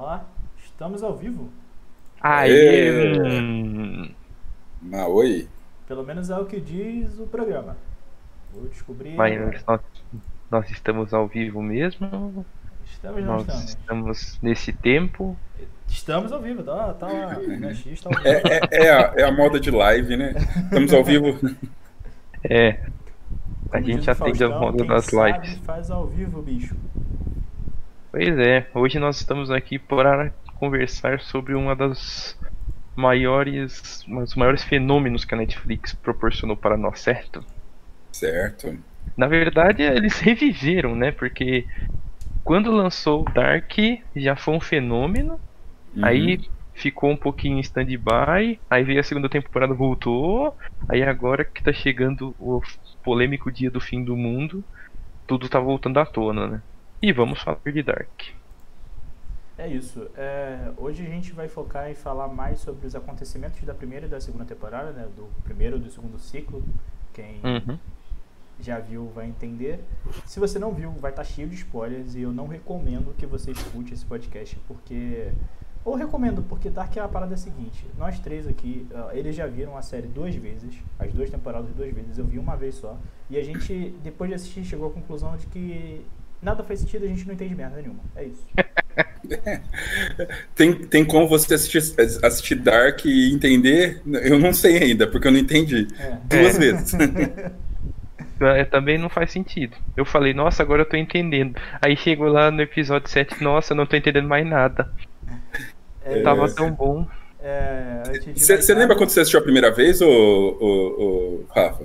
Ó, estamos ao vivo. Aê! Ah, oi. Pelo menos é o que diz o programa. Vou descobrir. mas nós, nós estamos ao vivo mesmo? Estamos, Nós estamos. estamos nesse tempo? Estamos ao vivo, tá, tá X tá ao vivo. É, é, é a, é a moda de live, né? Estamos ao vivo. É. A Como gente atende a Faustão, moda quem das lives. Faz ao vivo, bicho. Pois é, hoje nós estamos aqui para conversar sobre uma das maiores, um dos maiores fenômenos que a Netflix proporcionou para nós, certo? Certo. Na verdade, eles reviveram, né? Porque quando lançou o Dark já foi um fenômeno, Uhum. aí ficou um pouquinho em stand-by, aí veio a segunda temporada, voltou, aí agora que tá chegando o polêmico dia do fim do mundo, tudo tá voltando à tona, né? E vamos falar de Dark. É isso. É, hoje a gente vai focar e falar mais sobre os acontecimentos da primeira e da segunda temporada, né? Do primeiro e do segundo ciclo. Quem Uhum. já viu vai entender. Se você não viu, vai estar cheio de spoilers e eu não recomendo que você escute esse podcast porque. Ou recomendo, porque Dark é a parada seguinte: nós três aqui, ah, eles já viram a série duas vezes, as duas temporadas duas vezes, eu vi uma vez só. E a gente, depois de assistir, chegou à conclusão de que nada faz sentido a gente não entende merda nenhuma. É isso. Tem, tem como você assistir, assistir Dark e entender? Eu não sei ainda, porque eu não entendi. É. Duas É. vezes. É, também não faz sentido. Eu falei, nossa, agora eu tô entendendo. Aí chegou lá no episódio 7, nossa, eu não tô entendendo mais nada. É, Tava tão bom. é, Você você lembra quando você assistiu a primeira vez, ô, ô, ô, Rafa?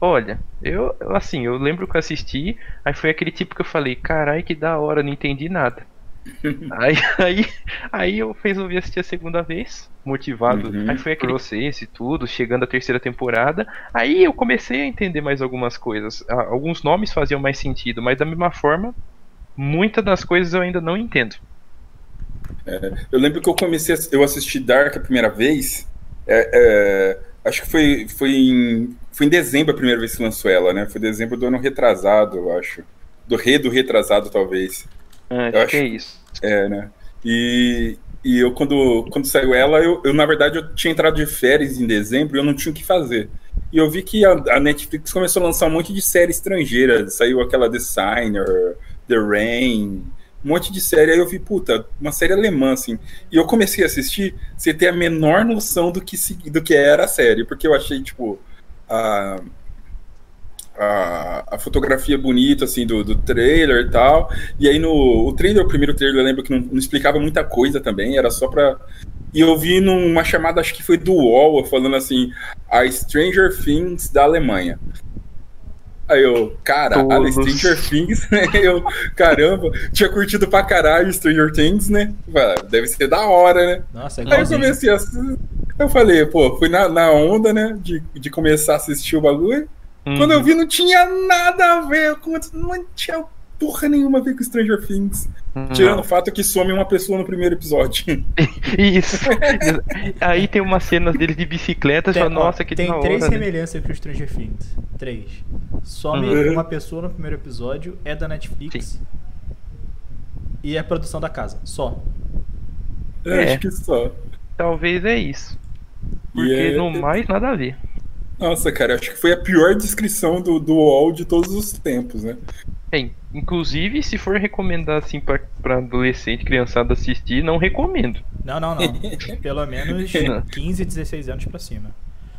Olha, eu assim, eu lembro que eu assisti, aí foi aquele tipo que eu falei, carai, que da hora, não entendi nada. aí, aí, aí eu resolvi assistir a segunda vez, motivado. Uhum. Aí foi aquele vocês e tudo, chegando a terceira temporada. Aí eu comecei a entender mais algumas coisas. Alguns nomes faziam mais sentido, mas da mesma forma, muitas das coisas eu ainda não entendo. Eu lembro que eu comecei, a- eu assisti Dark a primeira vez. é, é, acho que foi, foi, em, foi em dezembro a primeira vez que lançou ela, né? Foi dezembro do ano retrasado, eu acho. Do re do retrasado, talvez. Ah, Eu acho que é isso. É, né? E, e eu, quando, quando saiu ela, eu, eu, na verdade, eu tinha entrado de férias em dezembro e eu não tinha o que fazer. E eu vi que a, a Netflix começou a lançar um monte de série estrangeira. Saiu aquela Designer, The Rain, um monte de série. Aí eu vi, puta, uma série alemã, assim. E eu comecei a assistir sem ter a menor noção do que, do que era a série. Porque eu achei, tipo, a, a, a fotografia bonita, assim, do, do trailer e tal. E aí no o trailer, o primeiro trailer, eu lembro que não, não explicava muita coisa também, era só pra. E eu vi numa chamada, acho que foi do UOL, falando assim, a Stranger Things da Alemanha. Aí eu, caralho, Todos. Stranger Things, né? Eu, caramba, tinha curtido pra caralho Stranger Things, né? Falei, "Ah, Deve ser da hora, né? Nossa, é Aí eu comecei a. Eu falei, pô, fui na, na onda, né? De, de começar a assistir o bagulho. Quando eu Uhum. vi, não tinha nada a ver com. Não tinha porra nenhuma a ver com Stranger Things. Não. Tirando o fato que some uma pessoa no primeiro episódio. Isso. Aí tem umas cenas dele de bicicleta, Tem, já, ó, nossa, que tem da hora, três né? semelhanças com Stranger Things. Três. Some Uhum. uma pessoa no primeiro episódio, é da Netflix. E é produção da casa. Só. Eu É. Acho que só. Talvez é isso. Porque é- no mais, nada a ver. Nossa, cara, acho que foi a pior descrição do, do UOL de todos os tempos, né? Bem, inclusive, se for recomendar assim pra, pra adolescente, criançada assistir, não recomendo. Não, não, não. Pelo menos Não. 15, 16 anos pra cima.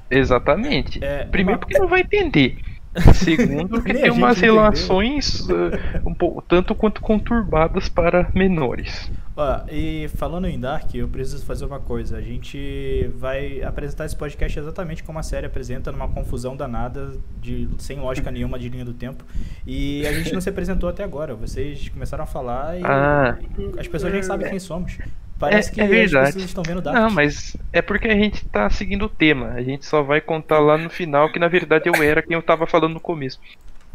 Exatamente. É, Primeiro uma- porque não vai entender. Segundo, porque tem umas entendeu. relações eh, um pouco, tanto quanto conturbadas para menores. Ó, e falando em Dark, eu preciso fazer uma coisa. A gente vai apresentar esse podcast exatamente como a série apresenta, numa confusão danada, de, sem lógica nenhuma de linha do tempo. E a gente não se apresentou até agora. Vocês começaram a falar e Ah. as pessoas nem sabem quem somos. Parece É- que é as verdade. pessoas estão vendo Dark. Não, mas é porque a gente tá seguindo o tema. A gente só vai contar lá no final que na verdade eu era quem eu tava falando no começo.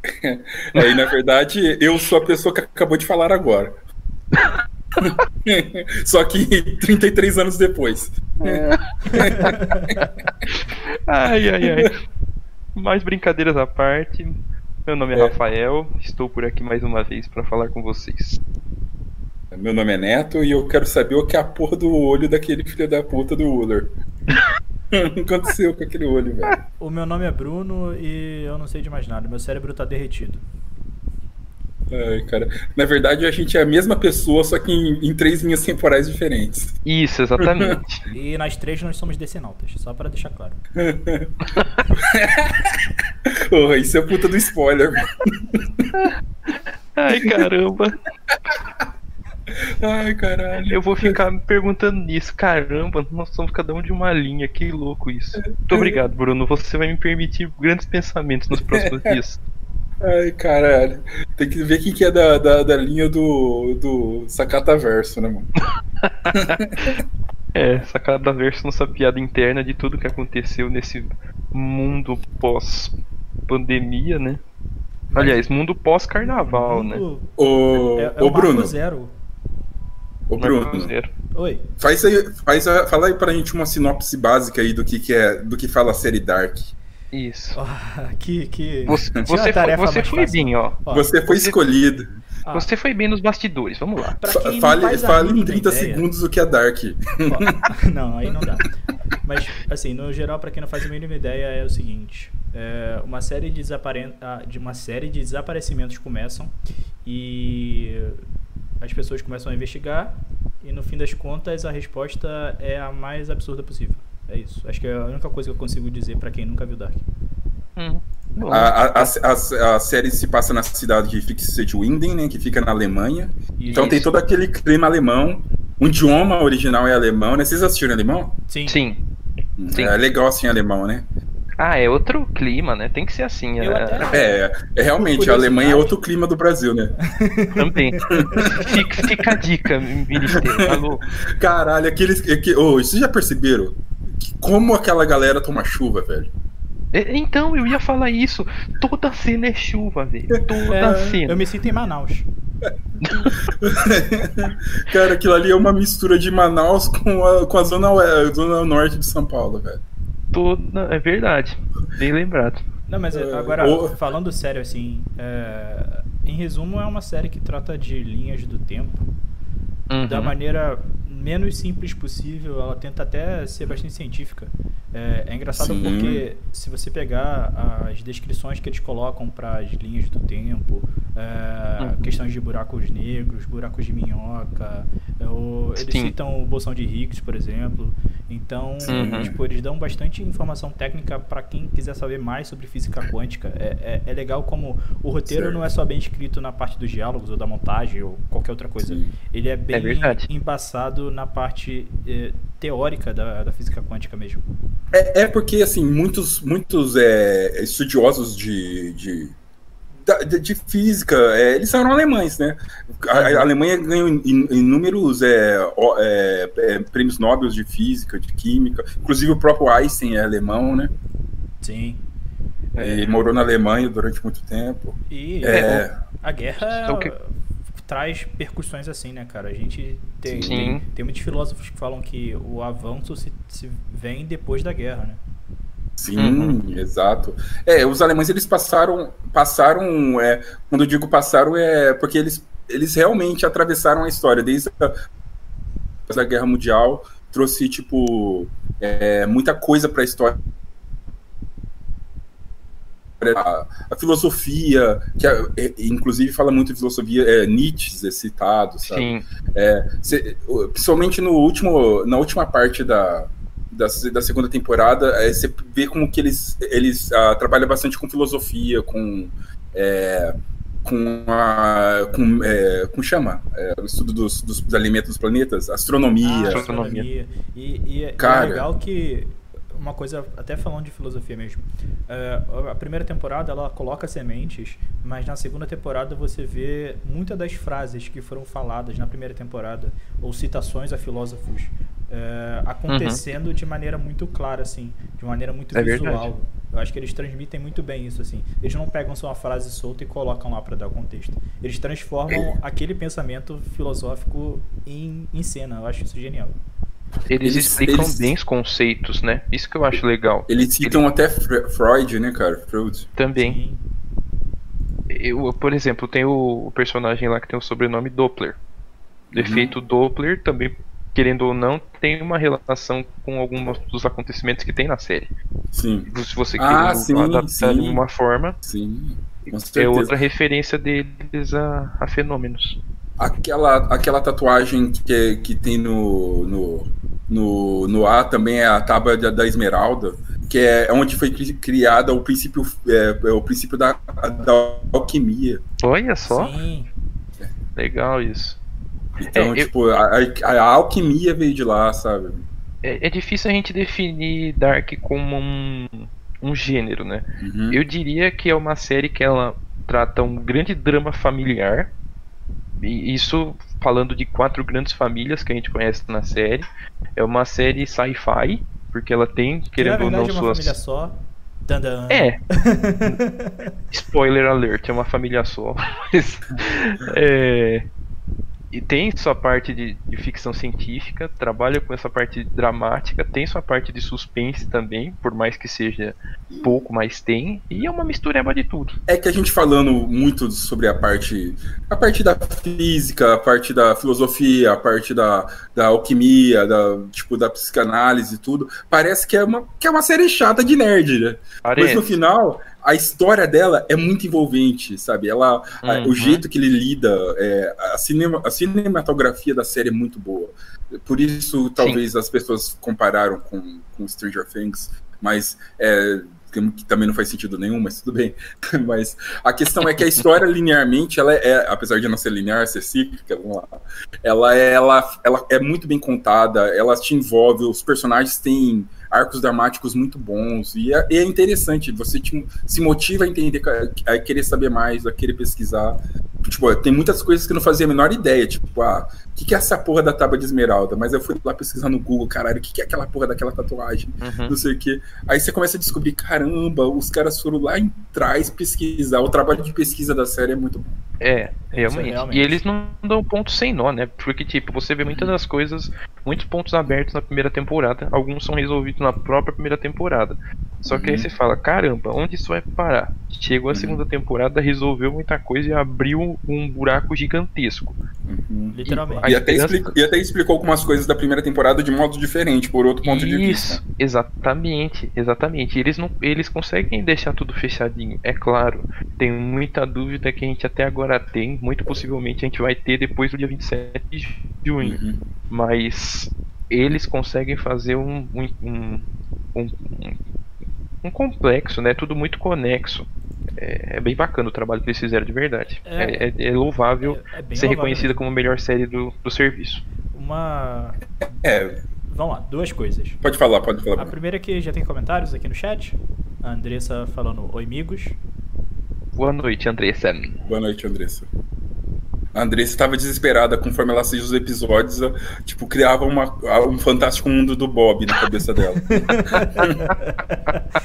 Aí, na verdade, eu sou a pessoa que acabou de falar agora. Só que 33 anos depois. Ai, ai, ai. Mais brincadeiras à parte. Meu nome é, É. Rafael, estou por aqui mais uma vez para falar com vocês. Meu nome é Neto e eu quero saber o que é a porra do olho daquele filho da puta do Uller. o que aconteceu com aquele olho, velho? O meu nome é Bruno e eu não sei de mais nada. Meu cérebro tá derretido. Ai, cara. Na verdade, a gente é a mesma pessoa, só que em, em três linhas temporais diferentes. Isso, exatamente. E nas três nós somos decenautas, só pra deixar claro. Porra, isso é puta do spoiler, mano. Ai, caramba. Ai, caralho. Eu vou ficar me perguntando nisso. Caramba, nós somos cada um de uma linha. Que louco isso. Muito obrigado, Bruno. Você vai me permitir grandes pensamentos nos próximos dias. Ai, caralho. Tem que ver quem que é da, da, da linha do, do Sacata Verso, né, mano? É, sacada verso nossa piada interna de tudo que aconteceu nesse mundo pós-pandemia, né? Aliás, mundo pós-carnaval, né? Ô, É, é ô o Bruno, Zero. ô Marco Bruno, Zero. Oi. faz aí, faz a, fala aí pra gente uma sinopse básica aí do que, que é, do que fala a série Dark. Isso. Ah, que, que... Você, você foi, você foi fácil. bem, ó. Você foi você- escolhido. ah, Você foi bem nos bastidores. Vamos lá. Fale, fale em mínima 30 ideia- segundos o que é Dark. Ó, não, aí não dá. Mas, assim, no geral, pra quem não faz a mínima ideia, é o seguinte: é, uma, série de desaparen- ah, de uma série de desaparecimentos começam e as pessoas começam a investigar, e no fim das contas, a resposta é a mais absurda possível. É isso. Acho que é a única coisa que eu consigo dizer pra quem nunca viu Dark. Hum. A, a, a, a- série se passa na cidade de Fixet-Winden, né, que fica na Alemanha. E- Então tem todo aquele clima alemão. O idioma original é alemão, né? Vocês assistiram alemão? Sim. Sim. Sim. É legal assim alemão, né? Ah, é outro clima, né? Tem que ser assim. É- até- É, é realmente, a Alemanha é outro clima do Brasil, né? Também. fica, fica a dica, Ministério. Caralho, aqueles. Aqui, oh, vocês já perceberam? Como aquela galera toma chuva, velho? É, Então, eu ia falar isso. Toda cena é chuva, velho. Toda É, cena. eu me sinto em Manaus. Cara, aquilo ali é uma mistura de Manaus com a, com a zona, oe- zona norte de São Paulo, velho. Toda... É verdade. Bem lembrado. Não, mas É, agora, ou- falando sério, assim, é, em resumo, é uma série que trata de linhas do tempo Uhum. da maneira menos simples possível. Ela tenta até ser bastante científica. É, é engraçado Sim. porque se você pegar as descrições que eles colocam para as linhas do tempo, é, Uhum. questões de buracos negros, buracos de minhoca, é, o- eles Sim. citam o bolsão de Higgs, por exemplo. Então, Uhum. tipo, eles dão bastante informação técnica para quem quiser saber mais sobre física quântica. É, é, é legal como o roteiro Certo. não é só bem escrito na parte dos diálogos ou da montagem ou qualquer outra coisa. Sim. Ele é bem verdade. embaçado na parte eh, teórica da, da física quântica mesmo. É, é porque, assim, muitos, muitos é, estudiosos de, de, de, de física, é, eles são alemães, né? A, a Alemanha ganhou in- inúmeros é, é, é, prêmios Nobel de física, de química. Inclusive o próprio Einstein é alemão, né? Sim. E morou na Alemanha durante muito tempo. E É, a guerra Então, que- traz percussões assim, né, cara? A gente tem, tem, tem muitos filósofos que falam que o avanço se, se vem depois da guerra, né? Sim, Uhum. exato. É, os alemães eles passaram, passaram, é, quando eu digo passaram é porque eles, eles realmente atravessaram a história desde a da Guerra Mundial, trouxe tipo é, muita coisa para a história. A, a filosofia, que é- é, inclusive fala muito de filosofia, é, Nietzsche é citado, sabe? Sim. Cê- principalmente no último, na última parte da, da, da segunda temporada, é, você vê como que eles, eles ah, trabalham bastante com filosofia, com. é, com a. com, é, como chama? É, o estudo dos, dos, alimentos dos planetas, astronomia. Ah, astronomia. E, e é- Cara. é legal que uma coisa, até falando de filosofia mesmo, é, a primeira temporada ela coloca sementes, mas na segunda temporada você vê muitas das frases que foram faladas na primeira temporada, ou citações a filósofos, é, acontecendo de maneira muito clara, assim, de maneira muito É visual. verdade. Eu acho que eles transmitem muito bem isso, assim. Eles não pegam só uma frase solta e colocam lá para dar o contexto. Eles transformam aquele pensamento filosófico em, em cena. Eu acho isso genial. Eles, Eles- explicam eles- bem os conceitos, né? Isso que eu acho legal. Eles citam até Fre- Freud, né, cara? Freud. Também. Eu, por exemplo, tem o, o personagem lá que tem o sobrenome Doppler. O efeito Doppler também, querendo ou não, tem uma relação com alguns dos acontecimentos que tem na série. Sim. Se você Ah, querer sim, adaptar sim. de uma forma, Sim. É outra referência deles a, a fenômenos. Aquela, aquela tatuagem que, que tem no, no, no, no A também é a tábua da, da Esmeralda, que é onde foi cri- criada o princípio, é, é o princípio da, da alquimia. Olha só, Sim. É, legal isso. Então, É, eu- tipo, a, a- a alquimia veio de lá, sabe? É, é difícil a gente definir Dark como um, um gênero, né? Uhum. Eu diria que é uma série que ela trata um grande drama familiar. E isso falando de quatro grandes famílias que a gente conhece na série. É uma série sci-fi, porque ela tem, Que querendo ou não, é uma suas. família só. Dandan. É. Spoiler alert, é uma família só. Mas, é, e tem sua parte de, de ficção científica, trabalha com essa parte dramática, tem sua parte de suspense também, por mais que seja pouco, mas tem. E é uma mistureba de tudo. É que a gente falando muito sobre a parte a parte da física, a parte da filosofia, a parte da, da alquimia, da tipo da psicanálise e tudo, parece que é uma que é uma série chata de nerd, né? Mas Parece. no final a história dela é muito envolvente, sabe? Ela, a- Uhum. o jeito que ele lida, é, a, cinema, a cinematografia da série é muito boa. Por isso, talvez as pessoas compararam com, com Stranger Things, mas é, que também não faz sentido nenhum, mas tudo bem. mas a questão é que a história linearmente, ela é, apesar de não ser linear, ser cíclica, vamos lá, ela é, ela, ela é muito bem contada, ela te envolve, os personagens têm arcos dramáticos muito bons e é, é interessante, você te- se motiva a entender, a querer saber mais, a querer pesquisar. Tipo, tem muitas coisas que eu não fazia a menor ideia, tipo, ah, que, que é essa porra da tábua de esmeralda? Mas eu fui lá pesquisar no Google, caralho, o que, que é aquela porra daquela tatuagem? Uhum. Não sei o que. Aí você começa a descobrir, caramba, os caras foram lá em trás pesquisar. O trabalho de pesquisa da série é muito bom. É, realmente. realmente. E eles não dão ponto sem nó, né? Porque, tipo, você vê muitas das coisas, muitos pontos abertos na primeira temporada, alguns são resolvidos na própria primeira temporada. Só que aí Uhum. você fala, caramba, onde isso vai parar? Chegou a Uhum. segunda temporada, resolveu muita coisa e abriu um buraco gigantesco. Uhum. Literalmente. A E até, esperança- explicou, e até explicou algumas coisas da primeira temporada de modo diferente, por outro ponto de Isso, vista. exatamente, exatamente. Eles não, eles conseguem deixar tudo fechadinho, é claro. Tem muita dúvida que a gente até agora tem, muito possivelmente a gente vai ter depois do dia 27 de junho. Uhum. mas eles conseguem fazer um, um, um, um, um complexo, né? Tudo muito conexo. É, é bem bacana o trabalho que eles fizeram de verdade. É. É, é- é louvável É- é ser louvável reconhecida como a melhor série do, do serviço. Uma. É, Vamos lá, duas coisas. pode falar, pode falar. A primeira é que já tem comentários aqui no chat. A Andressa falando oi, amigos. Boa noite, Andressa. Boa noite, Andressa. A Andressa estava desesperada conforme ela assistia os episódios, ela, tipo, criava uma, um fantástico mundo do Bob na cabeça dela.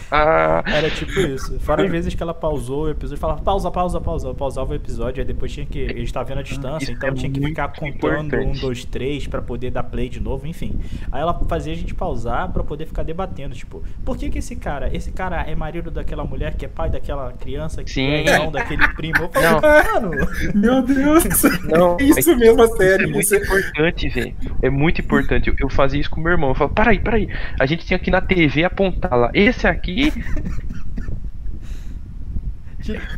Ah, Era tipo isso. Fora as vezes que ela pausou o episódio, falava pausa, pausa, pausa. Eu pausava o episódio, aí depois tinha que. Eles estavam vendo a distância, Isso então é tinha que ficar contando importante. um, dois, três pra poder dar play de novo, enfim. Aí ela fazia a gente pausar pra poder ficar debatendo, tipo, por que que esse cara, esse cara é marido daquela mulher que é pai daquela criança que Sim. é irmão daquele primo? Eu falei, Não. mano. Meu Deus! Não, é isso mesmo, a Isso é série. muito Isso é- importante, velho. É muito importante. Eu, eu fazia isso com meu irmão. Eu falava, peraí, peraí. A gente tinha que na TV apontar lá. Esse aqui.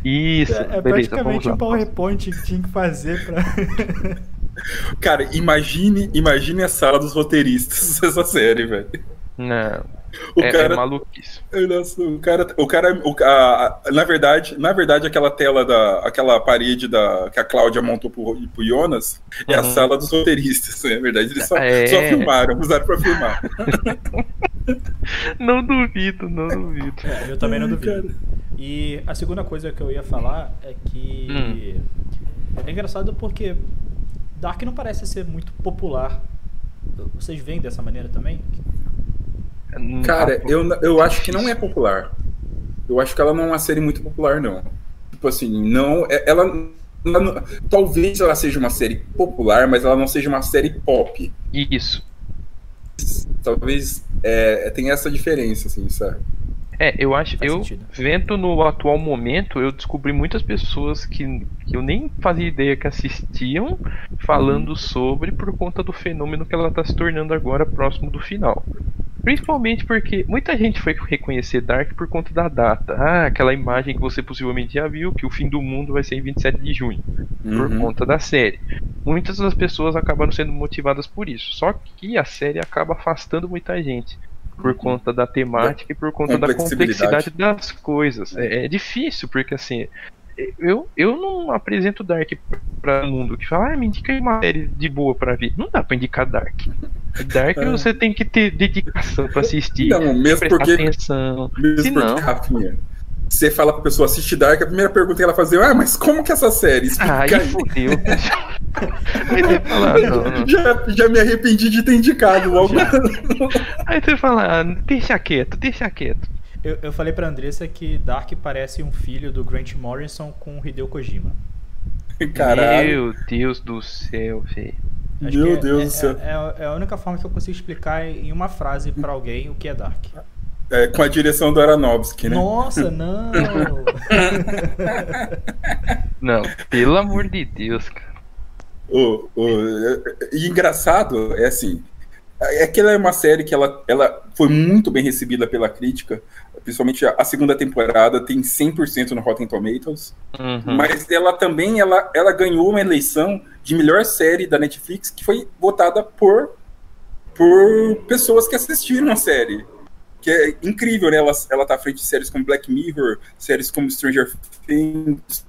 Isso, É, é beleza, vamos praticamente lá. um PowerPoint que tinha que fazer pra. Cara, imagine, imagine a sala dos roteiristas dessa série, velho. Não, O é, cara, é maluquice. Nossa, o cara, o cara, o, a- a- na verdade, na verdade, aquela tela da, aquela parede da que a Cláudia montou pro, pro Jonas é a Uhum. sala dos roteiristas, na verdade, eles só, É. só filmaram, usaram pra filmar. Não duvido, não duvido. É, eu também não duvido. cara. E a segunda coisa que eu ia falar é que Hum. é engraçado porque Dark não parece ser muito popular. Vocês veem dessa maneira também? Cara, eu, eu acho que não é popular. Eu acho que ela não é uma série muito popular, não. Tipo assim, não. é- Ela, ela não- talvez ela seja uma série popular, mas ela não seja uma série pop. Isso. Talvez é, tenha essa diferença, assim, sabe? É, eu acho, eu sentido. vendo no atual momento, eu descobri muitas pessoas que, que eu nem fazia ideia que assistiam falando Uhum. sobre por conta do fenômeno que ela tá se tornando agora próximo do final. Principalmente porque muita gente foi reconhecer Dark por conta da data. Ah, aquela imagem que você possivelmente já viu, que o fim do mundo vai ser em 27 de junho, por Uhum. conta da série. Muitas das pessoas acabaram sendo motivadas por isso. Só que a série acaba afastando muita gente. Por Uhum. conta da temática e por conta da complexidade das coisas. É, é difícil, porque assim. Eu, eu não apresento Dark pra mundo que fala, ah, me indica aí uma série de boa pra ver. Não dá pra indicar Dark. Dark É. você tem que ter dedicação pra assistir. Não, mesmo prestar porque, atenção. mesmo Se porque, Rafinha, você fala pra pessoa assistir Dark, a primeira pergunta que ela fazer é, ah, mas como que é essa série? Explica Ah, aí aí. fodeu. Aí você fala, ah, não, não. Já, já me arrependi de ter indicado logo. Aí você fala, ah, deixa quieto, deixa quieto. Eu, eu falei pra Andressa que Dark parece um filho do Grant Morrison com o Hideo Kojima. Caralho. Meu Deus do céu, velho. Meu é- Deus é, do céu. É, é a única forma que eu consigo explicar em uma frase pra alguém o que é Dark. É, com a direção do Aronofsky, né? Nossa, não! Não, pelo amor de Deus, cara. O, o, e engraçado é assim, é que ela é uma série que ela, ela foi muito bem recebida pela crítica, principalmente a, a segunda temporada tem 100% no Rotten Tomatoes, Uhum. mas ela também ela, ela ganhou uma eleição de melhor série da Netflix que foi votada por por pessoas que assistiram a série. Que é incrível, né? Ela, ela tá à frente de séries como Black Mirror, séries como Stranger Things,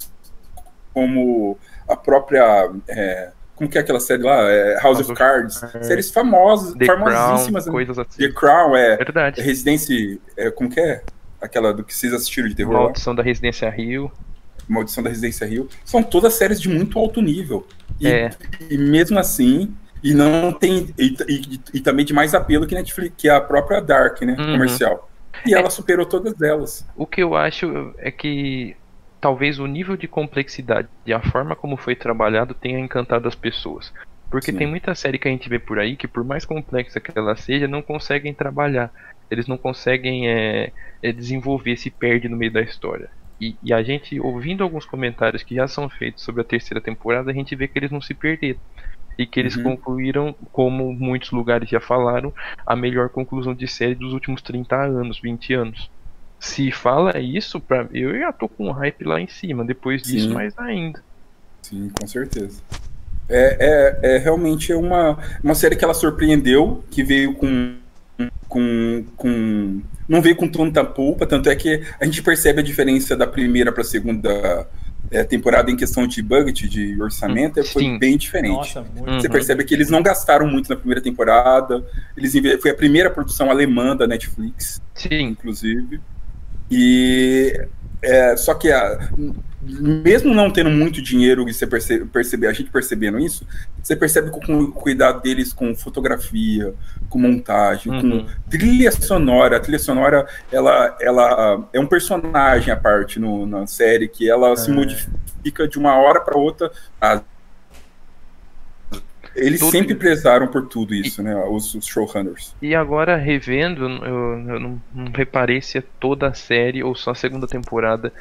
como a própria. é, como que é aquela série lá? É, House, House of of Cards. Cards. séries famosas, The Crown, famosíssimas. né? coisas assim. The Crown, é. Verdade. Residência. É, como que é? Aquela do que vocês assistiram de terror lá? Maldição da Residência Rio. Maldição da Residência Rio. São todas séries de muito alto nível. E, É. e mesmo assim. E não tem. E, e- e também de mais apelo que Netflix, que a própria Dark, né? Uhum. Comercial. E É. ela superou todas elas. O que eu acho é que talvez o nível de complexidade e a forma como foi trabalhado tenha encantado as pessoas. Porque Sim. tem muita série que a gente vê por aí que, por mais complexa que ela seja, não conseguem trabalhar. Eles não conseguem é, é, desenvolver, se perde no meio da história. E, e a gente, ouvindo alguns comentários que já são feitos sobre a terceira temporada, a gente vê que eles não se perderam. E que eles Uhum. concluíram, como muitos lugares já falaram, a melhor conclusão de série dos últimos 30 anos, 20 anos. Se fala isso, pra, eu já tô com um hype lá em cima. Depois disso, Sim. mais ainda. Sim, com certeza. É, é, é realmente uma, uma série que ela surpreendeu, que veio com, com, com. Não veio com tanta polpa, tanto é que a gente percebe a diferença da primeira para a segunda é, temporada em questão de budget, de orçamento, foi Sim. bem diferente. Nossa, muito. Uhum. Você percebe que eles não gastaram muito na primeira temporada. Eles foi a primeira produção alemã da Netflix, Sim, inclusive. E é, só que a- mesmo não tendo muito dinheiro e você percebe, perceber, a gente percebendo isso, você percebe com, com o cuidado deles com fotografia, com montagem, Uhum. com trilha sonora. A trilha sonora ela, ela é um personagem à parte no- na série que ela se É. modifica de uma hora para outra. A- Eles Tudo- sempre prezaram por tudo isso, né? Os, os showrunners. E agora, revendo, eu, eu não, não reparei se é toda a série ou só a segunda temporada.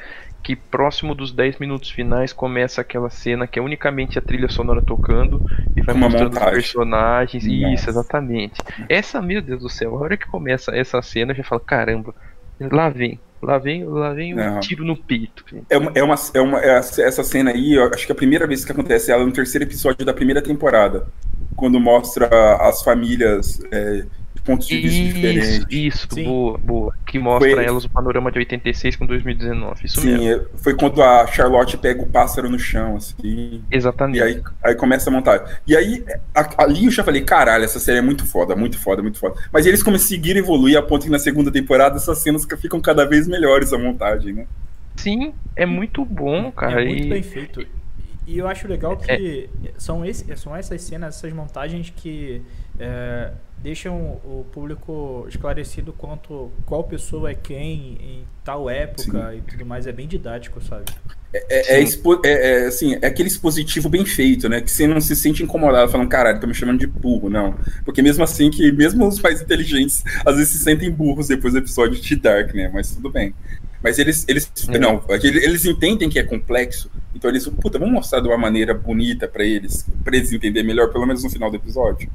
Que próximo dos 10 minutos finais começa aquela cena que é unicamente a trilha sonora tocando e vai Uma mostrando montagem. os personagens. Nossa. Isso, exatamente. Essa, meu Deus do céu, a hora que começa essa cena, eu já falo: caramba, lá vem, lá vem, lá vem um tiro no peito. É uma, é uma, é uma é essa cena aí, eu acho que a primeira vez que acontece ela é no terceiro episódio da primeira temporada, quando mostra as famílias é, pontos de vista Isso, diferentes. isso, Sim. boa, boa. Que mostra Foi- elas o panorama de 86 com 2019. Isso Sim, mesmo. é, foi quando a Charlotte pega o pássaro no chão, assim, Exatamente. e aí, aí começa a montar. E aí, a- ali eu já falei, caralho, essa série é muito foda, muito foda, muito foda. Mas eles conseguiram evoluir a ponto que na segunda temporada essas cenas ficam cada vez melhores a montagem, né? Sim, é muito bom, cara. É muito e- bem feito. E eu acho legal que são, esse, são essas cenas, essas montagens que é, deixam o público esclarecido quanto qual pessoa é quem em tal época Sim. e tudo mais. É bem didático, sabe? É, é, expo, é, é, assim, é aquele expositivo bem feito, né? Que você não se sente incomodado falando, caralho, tá me chamando de burro, não. Porque mesmo assim, que mesmo os mais inteligentes às vezes se sentem burros depois do episódio de Dark, né? Mas tudo bem. Mas eles, eles é. não, eles entendem que é complexo, então eles, puta, vamos mostrar de uma maneira bonita para eles, para eles entenderem melhor, pelo menos no final do episódio.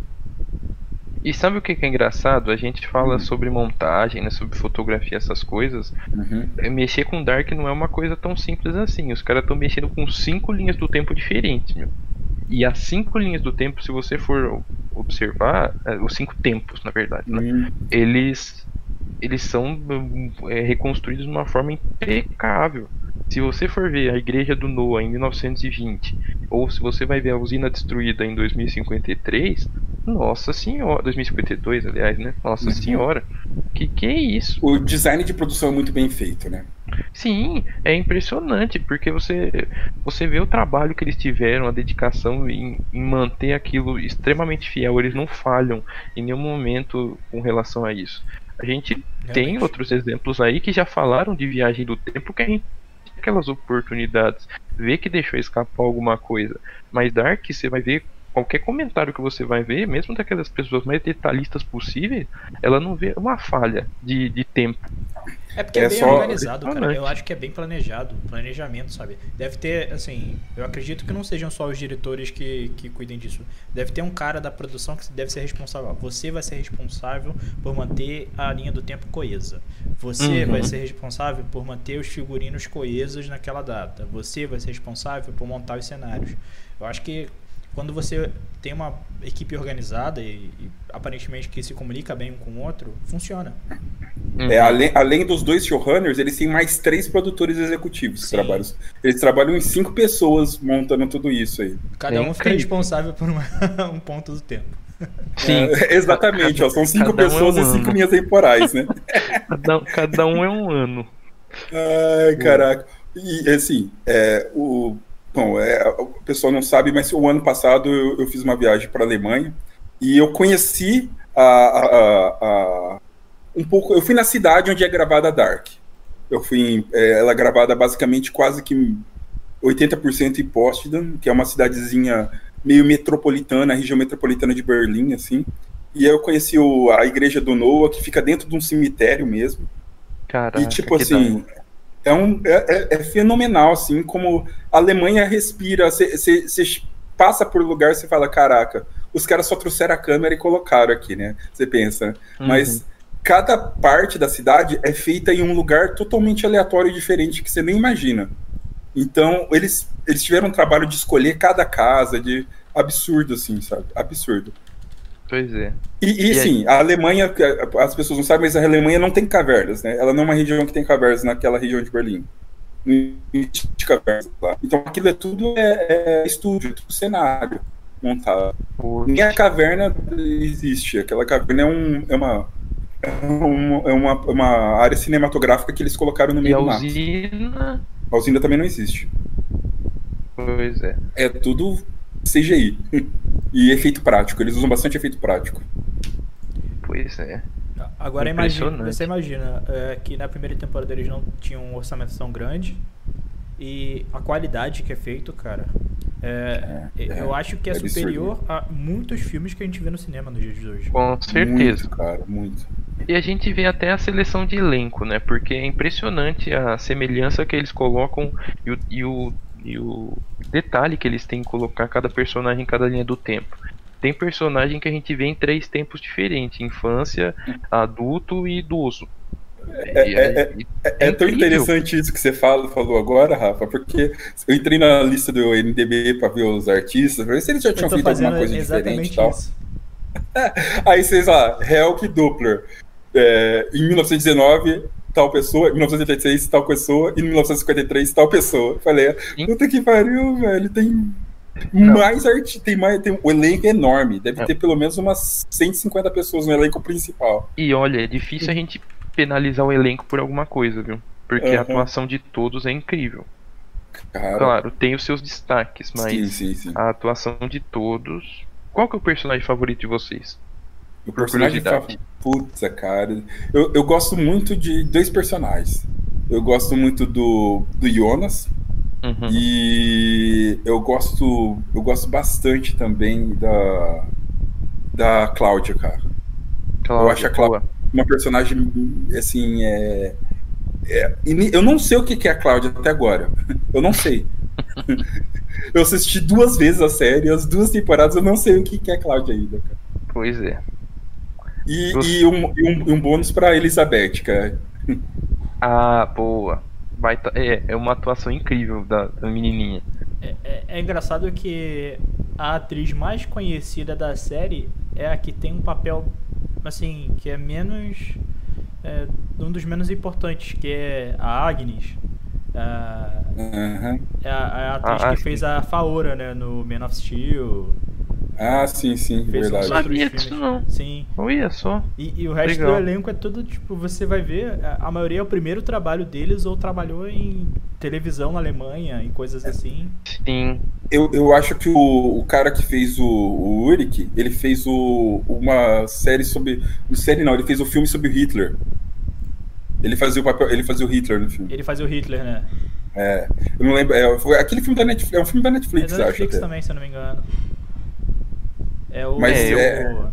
E sabe o que, é engraçado? A gente fala uhum. sobre montagem, né, sobre fotografia, essas coisas. Uhum. É, mexer com Dark não é uma coisa tão simples assim. Os caras estão mexendo com cinco linhas do tempo diferentes, meu. E as cinco linhas do tempo, se você for observar, é, os cinco tempos, na verdade, né, uhum. eles eles são é, reconstruídos de uma forma impecável. Se você for ver a igreja do Noah em 1920, ou se você vai ver a usina destruída em 2053, nossa senhora, 2052, aliás, né? Nossa uhum. senhora, que que é isso? O design de produção é muito bem feito, né? Sim, é impressionante, porque você, você vê o trabalho que eles tiveram, a dedicação em, em manter aquilo extremamente fiel, eles não falham em nenhum momento com relação a isso. A gente Realmente. tem outros exemplos aí que já falaram de viagem do tempo que a gente aquelas oportunidades, vê que deixou escapar alguma coisa. Mas Dark, você vai ver qualquer comentário que você vai ver, mesmo daquelas pessoas mais detalhistas possíveis, ela não vê uma falha de, de tempo. É porque é, é bem só... organizado, cara. Eu acho que é bem planejado, planejamento, sabe? Deve ter, assim, eu acredito que não sejam só os diretores que, que cuidem disso. Deve ter um cara da produção que deve ser responsável. Você vai ser responsável por manter a linha do tempo coesa. Você uhum. vai ser responsável por manter os figurinos coesos naquela data. Você vai ser responsável por montar os cenários. Eu acho que quando você tem uma equipe organizada e, e, aparentemente que se comunica bem um com o outro, funciona. É, além, além dos dois showrunners, eles têm mais três produtores executivos que trabalham. Eles trabalham em cinco pessoas montando tudo isso aí. Cada um fica responsável por uma, um ponto do tempo. Sim. É, exatamente, ó, são cinco cada pessoas um é um e cinco linhas temporais, né? cada, cada um é um ano. Ai, caraca. E assim, é, o, Bom, é, o pessoal não sabe, mas o ano passado eu, eu fiz uma viagem para a Alemanha e eu conheci a, a, a, um pouco. Eu fui na cidade onde é gravada a Dark. Eu fui. É, ela é gravada basicamente quase que 80% em Potsdam, que é uma cidadezinha meio metropolitana, a região metropolitana de Berlim, assim. E eu conheci o, a igreja do Noah, que fica dentro de um cemitério mesmo. Caraca, e tipo assim, é, um, é, é, é, fenomenal, assim, como a Alemanha respira. Você passa por lugar e fala, caraca, os caras só trouxeram a câmera e colocaram aqui, né? Você pensa. Uhum. Mas cada parte da cidade é feita em um lugar totalmente aleatório e diferente que você nem imagina. Então, eles, eles tiveram um trabalho de escolher cada casa, de absurdo, assim, sabe? Absurdo. Pois é. E, e, e sim, a Alemanha, as pessoas não sabem, mas a Alemanha não tem cavernas, né? Ela não é uma região que tem cavernas naquela região de Berlim. Existe cavernas lá. Então aquilo é tudo é, é estúdio, é tudo cenário montado. Nem a caverna existe. Aquela caverna é, um, é uma. É uma, é uma, uma área cinematográfica que eles colocaram no meio do mato. usina... A usina também não existe. Pois é. É tudo CGI. e efeito prático. Eles usam bastante efeito prático. Pois é. Agora imagina, você imagina é, que na primeira temporada eles não tinham um orçamento tão grande e a qualidade que é feito, cara, é, é, é eu acho que é, superior a muitos filmes que a gente vê no cinema nos dias de hoje. Com certeza. Muito, cara, muito. E a gente vê até a seleção de elenco, né? Porque é impressionante a semelhança que eles colocam e o, e o e o detalhe que eles têm em colocar cada personagem em cada linha do tempo. Tem personagem que a gente vê em três tempos diferentes: infância, adulto e idoso. É, é, é, é, tão interessante isso que você fala, falou agora, Rafa, porque eu entrei na lista do NDB para ver os artistas, para ver se eles já tinham feito alguma coisa diferente e tal. Aí vocês lá, Helk Doppler, em 1919, tal pessoa, em 1986 tal pessoa, e em 1953 tal pessoa. falei, puta que pariu, velho, tem Não. mais arte, tem mais, tem, o elenco é enorme, deve é. ter pelo menos umas 150 pessoas no elenco principal. E olha, é difícil a gente penalizar o elenco por alguma coisa, viu? Porque uhum. a atuação de todos é incrível. Cara. Claro, tem os seus destaques, mas sim, sim, sim. a atuação de todos. Qual que é o personagem favorito de vocês? O personagem favorito. Putz, cara. Eu, eu gosto muito de dois personagens. Eu gosto muito do, do Jonas. Uhum. E eu gosto. Eu gosto bastante também da. Da Cláudia, cara. Cláudia, eu acho a Cláudia uma personagem assim. É, é, eu não sei o que é a Cláudia até agora. Eu não sei. eu assisti duas vezes a série, as duas temporadas, eu não sei o que é a Cláudia ainda, cara. Pois é. E, e, um, e um, um, bônus pra Elizabeth, cara. Ah, boa. Vai é, é uma atuação incrível da, da menininha. É, é, é, engraçado que a atriz mais conhecida da série é a que tem um papel, assim, que é menos. É, um dos menos importantes, que é a Agnes. A, uhum. é, a, é a atriz ah, que fez a Faora, né, no Man of Steel. Ah, sim, sim, Fez verdade. Não sabia disso não. Sim. Olha só. E, e o resto Legal. do elenco é todo, tipo, você vai ver, a, maioria é o primeiro trabalho deles ou trabalhou em televisão na Alemanha, em coisas assim. Sim. Eu, eu acho que o, o cara que fez o, o Ulrich, ele fez o, uma série sobre... Não série não, ele fez o um filme sobre o Hitler. Ele fazia o papel, ele fazia o Hitler no filme. Ele fazia o Hitler, né? É, eu não lembro. É, foi aquele filme da Netflix. É um filme da Netflix, é da Netflix acho. também, se eu não me engano. É o. Mas é, o...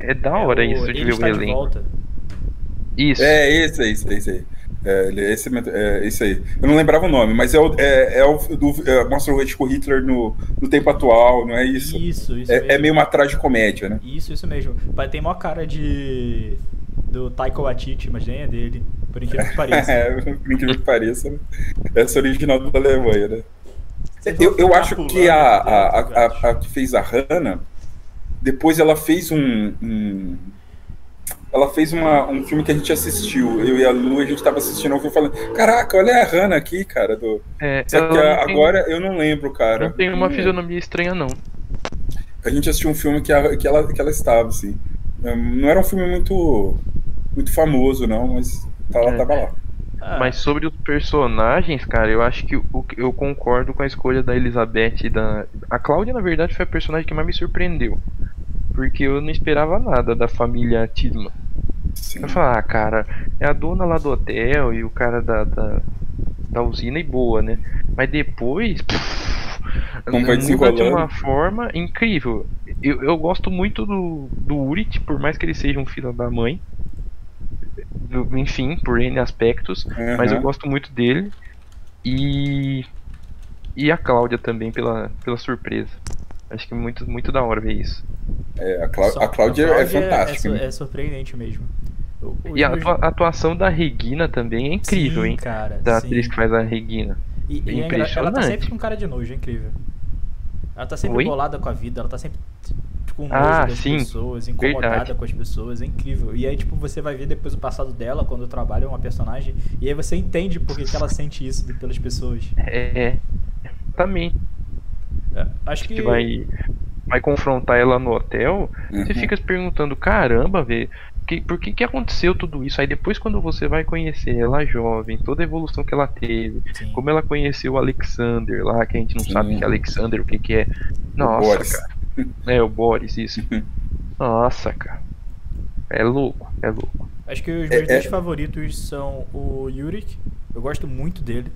é da hora é isso de ver o elenco. Isso. É, esse aí, esse aí, esse aí. É, esse, é, esse aí. Eu não lembrava o nome, mas é o, é, é o do, é, mostra o tipo, Hitler no, no tempo atual, não é isso? Isso, isso. É, é meio uma tragicomédia, né? Isso, isso mesmo. Tem uma cara de. do Taika Waititi, mas nem é dele. Por incrível que pareça. é, por incrível que pareça. Né? Essa original da Alemanha, né? Eu, eu acho que a, a, a, a, que fez a Hannah depois ela fez um, um ela fez uma, um filme que a gente assistiu, eu e a Lu, a gente tava assistindo um filme falando, caraca, olha a Hannah aqui, cara. Do... É, Só que a, agora eu não lembro, cara. Não tem uma fisionomia estranha, não. A gente assistiu um filme que, a, que, ela, que ela estava, assim. Não era um filme muito, muito famoso, não, mas ela é. tava lá. Ah. Mas sobre os personagens, cara, eu acho que o, eu concordo com a escolha da Elizabeth e da. A Cláudia, na verdade, foi a personagem que mais me surpreendeu. Porque eu não esperava nada da família Tidman. Eu falei, ah, cara, é a dona lá do hotel e o cara da, da, da usina e boa, né? Mas depois. Como vai muda de uma forma incrível. Eu, eu gosto muito do, do Urit, por mais que ele seja um filho da mãe enfim, por N aspectos, uhum. mas eu gosto muito dele. E e a Cláudia também pela, pela surpresa. Acho que muito, muito da hora ver isso. É, a, Clá a, Cláudia é fantástica. É, é, surpreendente mesmo. O, o e a atuação da Regina também é incrível, sim, hein? Cara, da sim. atriz que faz a Regina. E, é impressionante. Ela tá sempre com cara de nojo, é incrível. Ela tá sempre Oi? bolada com a vida, ela tá sempre com nojo ah, das sim. pessoas, incomodada Verdade. com as pessoas, é incrível. E aí, tipo, você vai ver depois o passado dela quando trabalha uma personagem, e aí você entende por que, que ela sente isso pelas pessoas. É, também. É, acho que. vai, vai confrontar ela no hotel, uhum. você fica se perguntando, caramba, velho. Que, por que, que aconteceu tudo isso? Aí depois quando você vai conhecer ela jovem, toda a evolução que ela teve, Sim. como ela conheceu o Alexander lá, que a gente não Sim. sabe que é Alexander, o que que é. Nossa, cara. É, o Boris, isso. Nossa, cara. É louco, é louco. Acho que os meus é, dois é... favoritos são o Yurik. Eu gosto muito dele.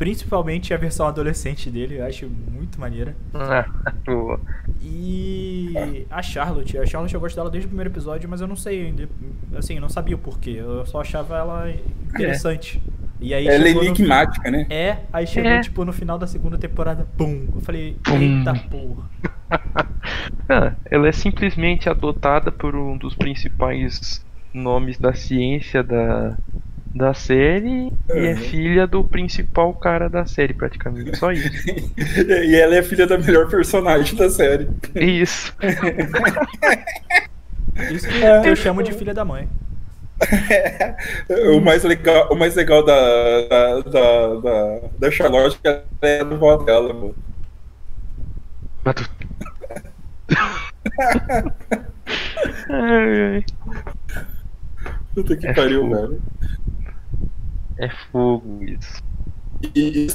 Principalmente a versão adolescente dele, eu acho muito maneira. Ah, e a Charlotte. A Charlotte eu gosto dela desde o primeiro episódio, mas eu não sei ainda. Assim, eu não sabia o porquê. Eu só achava ela interessante. É. E aí ela é enigmática, no... né? É, aí chegou, é. tipo, no final da segunda temporada, pum. Eu falei, eita porra. ah, ela é simplesmente adotada por um dos principais nomes da ciência da, da série uhum. e é filha do principal cara da série, praticamente. Só isso. e ela é filha da melhor personagem da série. Isso. isso que é. eu chamo de filha da mãe. o, mais legal, o mais legal da, da, da, da, da Charlotte é a vó dela, mano. ai, ai. Puta que é pariu, fogo. velho. É fogo isso. E,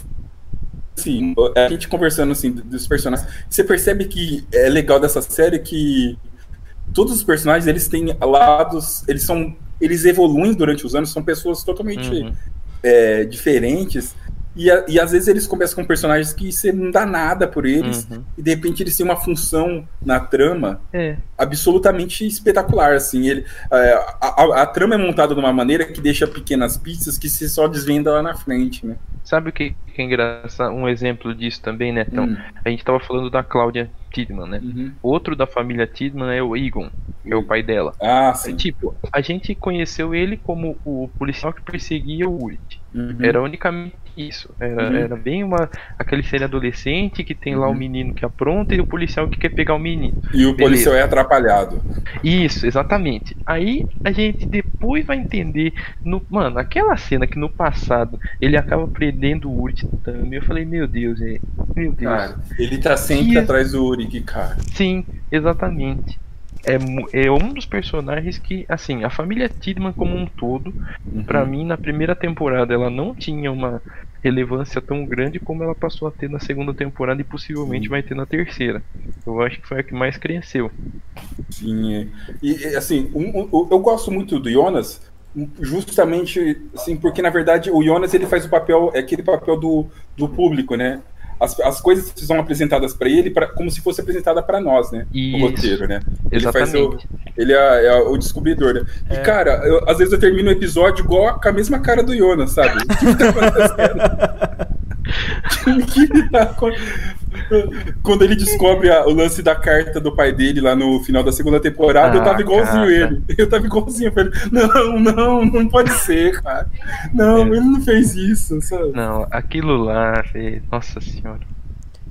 assim, a gente conversando assim dos personagens, você percebe que é legal dessa série que todos os personagens eles têm lados, eles são, eles evoluem durante os anos, são pessoas totalmente Uhum. é, diferentes. E, a- e às vezes eles começam com personagens que você não dá nada por eles, Uhum. e de repente eles têm uma função na trama É, absolutamente espetacular, assim. Ele, é, a, a- a trama é montada de uma maneira que deixa pequenas pistas que se só desvenda lá na frente, né? sabe o que, que é engraçado? Um exemplo disso também, né? Então, Hum, a gente tava falando da Cláudia Tidman, né? uhum. Outro da família Tidman é o Egon, que é o pai dela. Ah, É, sim. Tipo, a gente conheceu ele como o policial que perseguia o Urt. Uhum. Era unicamente isso. Era, Uhum. era bem uma aquele ser adolescente que tem lá o Uhum. menino que apronta e o policial que quer pegar o menino. E o Beleza. policial é atrapalhado. Isso, exatamente. Aí a gente depois vai entender. No, mano, aquela cena que no passado ele acaba prendendo o Urt também. Eu falei, meu Deus, é, meu Deus. Cara, ele tá sempre Que- atrás do Uric, cara. Sim, exatamente. É, é um dos personagens que, assim, a família Tidman como um todo, Uhum. pra mim, na primeira temporada, ela não tinha uma relevância tão grande como ela passou a ter na segunda temporada e possivelmente vai ter na terceira. Eu acho que foi a que mais cresceu. Sim, é. e e, assim, um- um- eu gosto muito do Jonas, justamente assim, porque na verdade o Jonas ele faz o papel, é aquele papel do, do público, né? As, as coisas são apresentadas para ele pra, como se fosse apresentada para nós, né? O Isso. roteiro, né? Ele faz o, Exatamente. ele é, é o descobridor, né? E É. cara, eu- às vezes eu termino o episódio igual com a mesma cara do Jonas, sabe? O que tá acontecendo? O que tá acon- Quando ele descobre a- o lance da carta do pai dele lá no final da segunda temporada, eu Ah, tava igualzinho cara. ele. Eu tava igualzinho pra ele. Não, não, não pode ser, cara. Não, É. ele não fez isso, sabe? Não, aquilo lá, nossa senhora.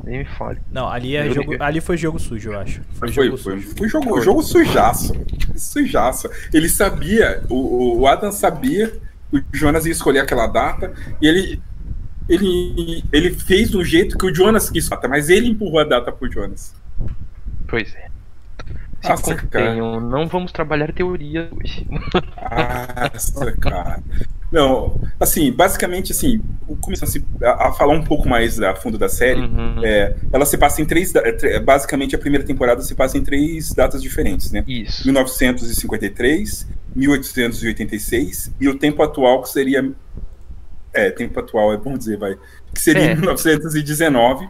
Nem me fale. Não, ali, é Eu jogo, ali foi jogo sujo, eu acho. Foi, Foi, jogo foi, sujo. foi jogo, jogo sujaço. Sujaço. Ele sabia, o, o Adam sabia que o Jonas ia escolher aquela data e ele, ele, ele fez do jeito que o Jonas quis, mas ele empurrou a data pro Jonas. Pois é. Se Nossa, contenham, não vamos trabalhar teoria hoje. Nossa, cara. Não, assim, basicamente, assim, começando a, a falar um pouco mais a fundo da série, Uhum. é, ela se passa em três, basicamente a primeira temporada se passa em três datas diferentes, né? Isso. 1953, 1886 e o tempo atual que seria é, tempo atual é bom dizer, vai, que seria É. 1919,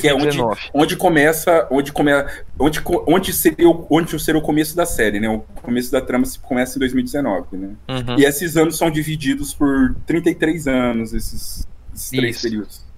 que é onde, 2019. onde começa, onde começa, onde onde seria o, onde seria o começo da série, né? O começo da trama se começa em 2019, né? Uhum. E esses anos são divididos por 33 anos, esses, esses três Isso. períodos.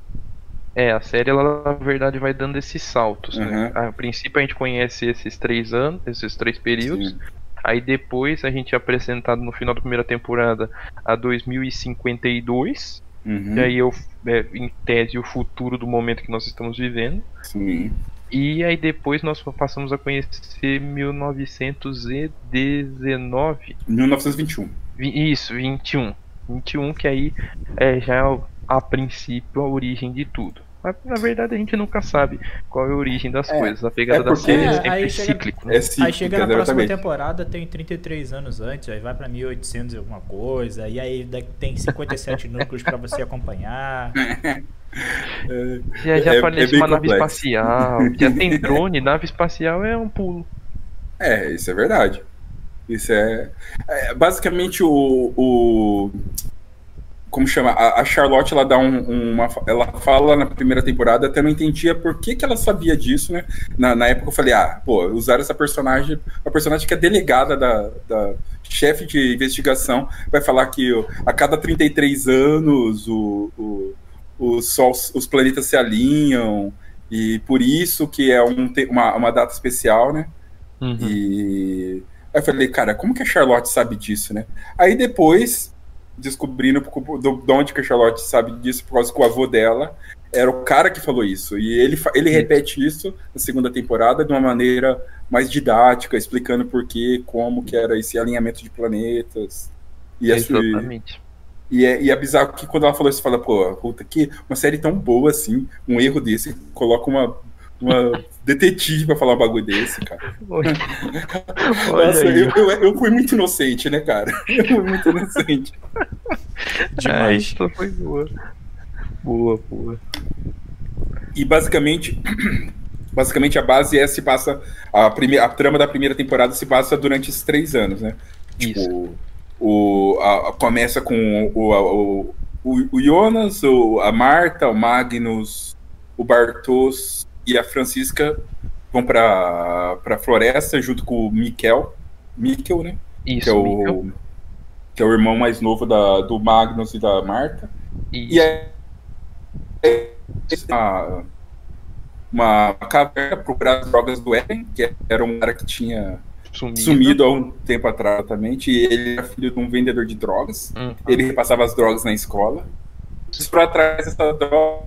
É, a série, ela na verdade vai dando esses saltos, né? Uhum. A princípio a gente conhece esses três anos, esses três períodos. Sim. Aí depois a gente é apresentado no final da primeira temporada a 2052. Uhum, E aí eu, é, em tese, o futuro do momento que nós estamos vivendo. sim. E aí depois nós passamos a conhecer 1919. 1921. Vi- Isso, 21. 21, que aí é já a princípio a origem de tudo. Mas na verdade a gente nunca sabe qual é a origem das É, coisas. A pegada é da série é É, sempre chega- cíclico. né? É cíclica, Aí chega na próxima temporada, tem 33 anos antes, aí vai pra 1800 e alguma coisa, e aí tem 57 núcleos pra você acompanhar. Já, já É- aparece é uma nave complexo. espacial, já tem drone, nave espacial é um pulo. É, isso é verdade. Isso é. é, basicamente, o, o. Como chama? A, a Charlotte, ela dá um- uma. Ela fala na primeira temporada, até não entendia por que, que ela sabia disso, né? Na, na época eu falei, ah, pô, usaram essa personagem. A personagem que é delegada da, da chefe de investigação, vai falar que ó, a cada 33 anos o, o, o sol, os planetas se alinham, e por isso que é um, uma, uma data especial, né? Uhum. E aí eu falei, cara, como que a Charlotte sabe disso, né? Aí depois, descobrindo por- do- de onde que a Charlotte sabe disso, por causa que o avô dela era o cara que falou isso. E ele, ele repete isso na segunda temporada de uma maneira mais didática, explicando por quê, como que era esse alinhamento de planetas. E, esse- Exatamente. e, é, e é bizarro que quando ela falou isso, fala, pô, puta, que uma série tão boa assim, um erro desse, coloca uma, uma detetive pra falar um bagulho desse, cara. Olha, olha Nossa, eu, eu, eu fui muito inocente, né, cara? Eu fui muito inocente. Demais. isso foi boa. Boa, boa. E basicamente, Basicamente a base é se passa. A, prime, a trama da primeira temporada se passa durante esses três anos, né? Isso. Tipo, o, a, a- começa com o, a- o, o, o Jonas, o, a Marta, o Magnus, o Bartos e a Francisca vão pra, pra floresta junto com o Mikkel. Mikkel, né? Isso, que, é o, que é o irmão mais novo da, do Magnus e da Marta. Isso. E é uma, uma caverna procurar as drogas do Eren, que era um cara que tinha sumido. sumido há um tempo atrás exatamente, e ele era filho de um vendedor de drogas. Uhum. Ele repassava as drogas na escola. Para trás dessa droga,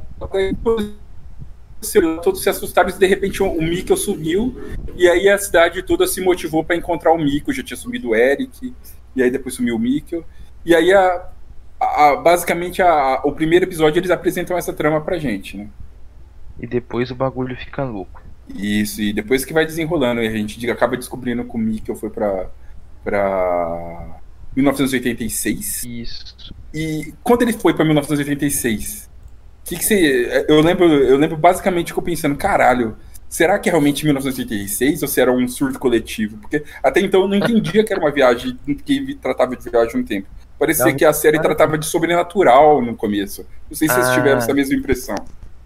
e todos se assustaram e de repente o Mikkel sumiu. E aí a cidade toda se motivou para encontrar o Mikkel. Já tinha sumido o Eric, e aí depois sumiu o Mikkel. E aí, a, a- basicamente, a- o primeiro episódio eles apresentam essa trama pra gente, né? E depois o bagulho fica louco. Isso, e depois que vai desenrolando, e a gente acaba descobrindo que o Mikkel foi pra, pra 1986. Isso. E quando ele foi pra 1986, que que você. Eu lembro, eu lembro basicamente que eu pensando, caralho, será que é realmente 1986 ou se era um surto coletivo? Porque até então eu não entendia que era uma viagem que tratava de viagem um tempo. Parecia Não, que a série tratava de sobrenatural no começo. Não sei se vocês Ah. tiveram essa mesma impressão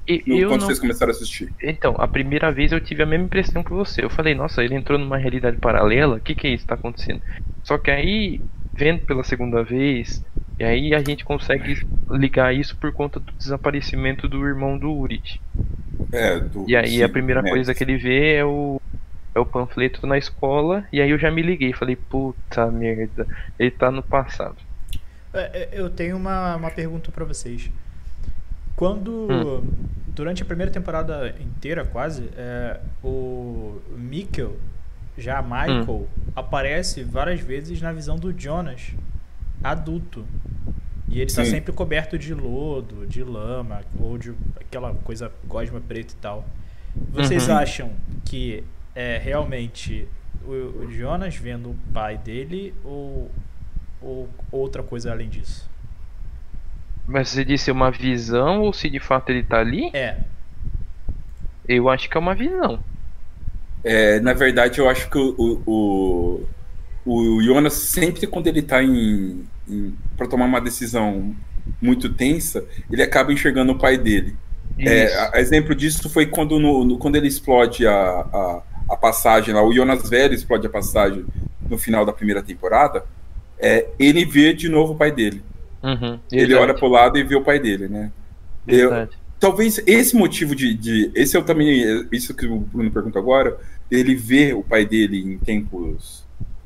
E, no- eu quando não... vocês começaram a assistir. Então, a primeira vez eu tive a mesma impressão que você. Eu falei, nossa, ele entrou numa realidade paralela, o que, que é isso que tá acontecendo? Só que aí, vendo pela segunda vez, e aí a gente consegue ligar isso por conta do desaparecimento do irmão do Urit. É, do- E aí sim, a primeira né? coisa que ele vê é o, é o panfleto na escola, e aí eu já me liguei, falei, puta merda, ele tá no passado. É, é, Eu tenho uma, uma pergunta pra vocês. Quando, Hum. durante a primeira temporada inteira, quase, é, o Mikkel, já Michael, Hum. aparece várias vezes na visão do Jonas, adulto. E ele tá Sim. sempre coberto de lodo, de lama, ou de aquela coisa gosma preta e tal. Vocês Uhum. acham que é realmente o, o Jonas vendo o pai dele ou, ou outra coisa além disso? Mas você disse uma visão ou se de fato ele tá ali? É. Eu acho que é uma visão. É, na verdade, eu acho que o, o, o, Jonas sempre quando ele tá em, em para tomar uma decisão muito tensa, ele acaba enxergando o pai dele. É, a- exemplo disso foi quando, no, no- quando ele explode a, a, a passagem lá, o Jonas velho explode a passagem no final da primeira temporada. É, ele vê de novo o pai dele. Uhum, Ele olha pro lado e vê o pai dele, né? Eu, talvez esse motivo de, de- Esse é o também. Isso que o Bruno pergunta agora. Ele vê o pai dele em tempos.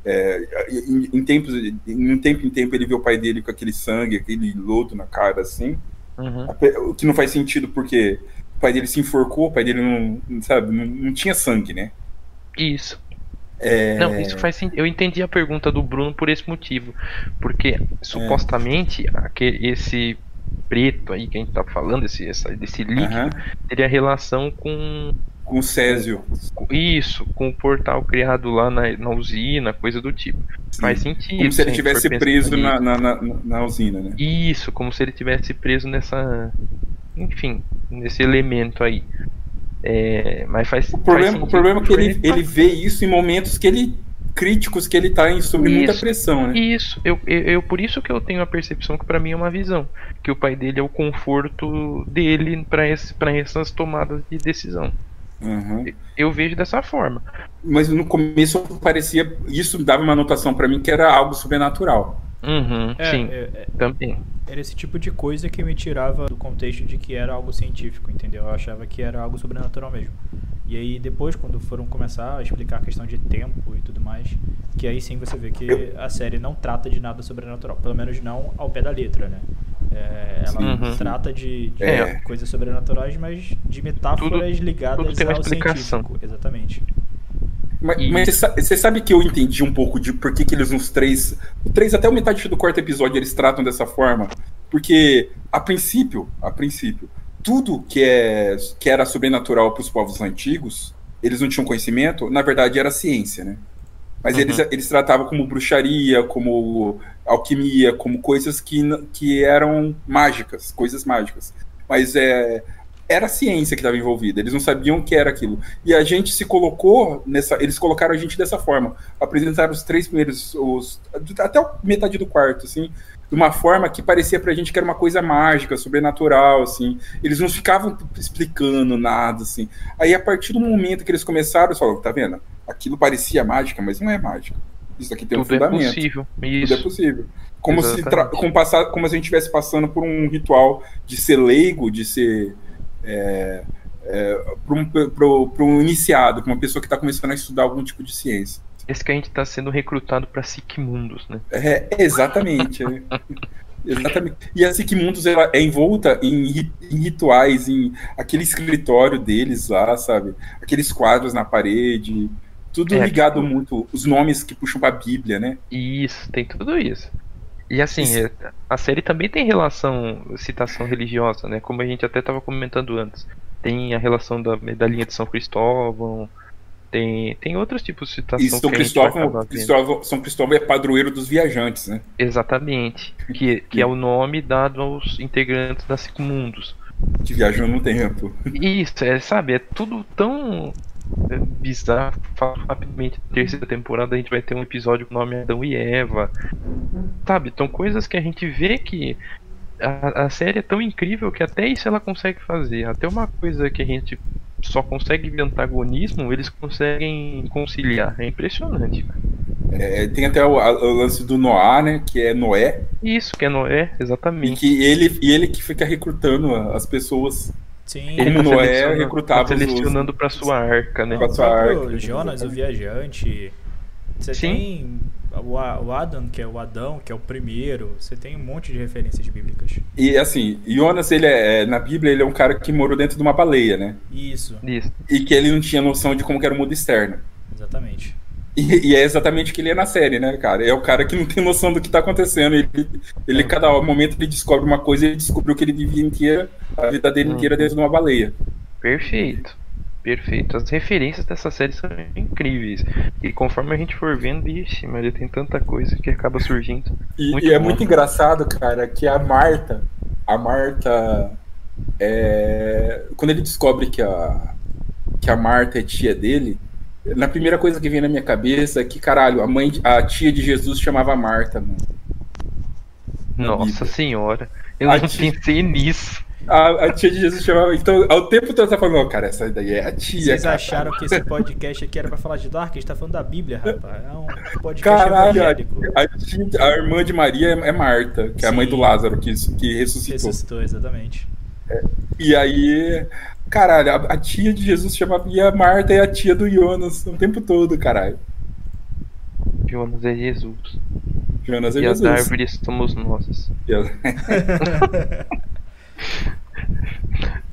É, em, em tempos. Em um tempo em tempo ele vê o pai dele com aquele sangue, aquele lodo na cara, assim. Uhum. O que não faz sentido porque o pai dele se enforcou, o pai dele não. Sabe, não, não tinha sangue, né? Isso. É, Não, isso faz sentido. Eu entendi a pergunta do Bruno por esse motivo. Porque supostamente aquele, esse preto aí que a gente tá falando, esse, essa, desse líquido, aham, teria relação com, com o Césio. isso, com o portal criado lá na, na usina, coisa do tipo. Faz sentido. Como se ele tivesse preso na, na, na, na usina, né? Isso, como se ele tivesse preso nessa. Enfim, nesse elemento aí. É, mas faz O problema, faz o problema é que ele, ele vê isso em momentos que ele críticos que ele tá em sob muita pressão, né? Isso, eu, eu, eu- por isso que eu tenho a percepção que pra mim é uma visão, que o pai dele é o conforto dele para essas tomadas de decisão. Uhum. Eu vejo dessa forma. Mas no começo parecia isso dava uma anotação pra mim que era algo sobrenatural. Uhum, É, sim, é, é, também. era esse tipo de coisa que me tirava do contexto de que era algo científico, entendeu? Eu achava que era algo sobrenatural mesmo. E aí depois, quando foram começar a explicar a questão de tempo e tudo mais, que aí sim você vê que a série não trata de nada sobrenatural, pelo menos não ao pé da letra, né? É, ela Uhum. trata de, de É. coisas sobrenaturais, mas de metáforas ligadas tudo tem uma ao explicação. científico. Exatamente. Mas, E- mas você sa- você sabe que eu entendi um pouco de por que, que eles nos três. Três até o metade do quarto episódio eles tratam dessa forma. Porque, a princípio, a princípio, tudo que, é, que era sobrenatural para os povos antigos, eles não tinham conhecimento, na verdade era ciência, né? Mas Uhum. eles, eles tratavam como bruxaria, como alquimia, como coisas que, que eram mágicas, coisas mágicas. Mas é, era a ciência que estava envolvida, eles não sabiam o que era aquilo. E a gente se colocou nessa. Eles colocaram a gente dessa forma. Apresentaram os três primeiros. Os, até metade do quarto, assim. De uma forma que parecia pra gente que era uma coisa mágica, sobrenatural, assim. Eles não ficavam explicando nada, assim. Aí, a partir do momento que eles começaram, eles falaram, tá vendo? Aquilo parecia mágica, mas não é mágica. Isso aqui tem Tudo um fundamento. é possível. Tudo Isso. é possível. Como se, Exatamente. como, passar, como se a gente estivesse passando por um ritual de ser leigo, de ser. É, é, para um, iniciado, para uma pessoa que está começando a estudar algum tipo de ciência. Esse que a gente tá sendo recrutado pra Mundos, né? É, exatamente. é. Exatamente. E a Sigmundos ela é envolta em, em rituais, em aquele escritório deles lá, sabe? Aqueles quadros na parede. Tudo É, ligado tipo- muito, os nomes que puxam pra Bíblia, né? Isso, tem tudo isso. E assim, Isso. é, a série também tem relação, citação religiosa, né? Como a gente até estava comentando antes. Tem a relação da medalhinha de São Cristóvão, tem, tem outros tipos de citação E São Cristóvão. Cristóvão, São Cristóvão é padroeiro dos viajantes, né? Exatamente. Que, que é o nome dado aos integrantes da Mundos. Que viajam no tempo. Isso, é, sabe, é tudo tão é, bizarro. Rapidamente, terceira temporada a gente vai ter um episódio com o nome Adão e Eva. Sabe, são coisas que a gente vê que a, a série é tão incrível que até isso ela consegue fazer. Até uma coisa que a gente só consegue ver antagonismo, eles conseguem conciliar. É impressionante. cara. É, tem até o, a- o lance do Noé, né? Que é Noé. Isso que é Noé, E exatamente. que ele, e ele que fica recrutando as pessoas Sim, Ele como tá Noé recrutava tá os- selecionando pra sua arca, né? pra o sua arca. Jonas, o viajante. Você Sim. tem o, Adam, que é o Adão, que é o primeiro. Você tem um monte de referências bíblicas. E assim, Jonas, ele é, na Bíblia, ele é um cara que morou dentro de uma baleia, né? Isso, Isso. E que ele não tinha noção de como que era o mundo externo. exatamente. E, e é exatamente o que ele é na série, né, cara? É o cara que não tem noção do que tá acontecendo. Ele, ele cada momento, ele descobre uma coisa e ele descobriu que ele vivia inteira, a vida dele Hum. inteira dentro de uma baleia. Perfeito. Perfeito. As referências dessa série são incríveis. E conforme a gente for vendo, ixi, mas tem tanta coisa que acaba surgindo. E, Muito e é muito engraçado, cara, que a Marta, a Marta, é, quando ele descobre que a, que a Marta é tia dele, na primeira coisa que vem na minha cabeça é que, caralho, a mãe, a tia de Jesus chamava Marta, mano. Nossa senhora. Eu A não tia- pensei nisso. A, a tia de Jesus chamava. Então, ao tempo todo tá falando, "Ó, cara, essa daí é a tia. Vocês cara." acharam que esse podcast aqui era pra falar de Dark? A gente tá falando da Bíblia, rapaz. É um podcast Caralho, a, evangélico. a tia- a irmã de Maria é, é Marta, que é a mãe Sim. do Lázaro, que, que ressuscitou. Ressuscitou, exatamente. E aí, caralho, a, a tia de Jesus chamava e a Marta é a tia do Jonas o tempo todo, caralho. Jonas é Jesus. Jonas é e as Jesus. árvores somos nossas.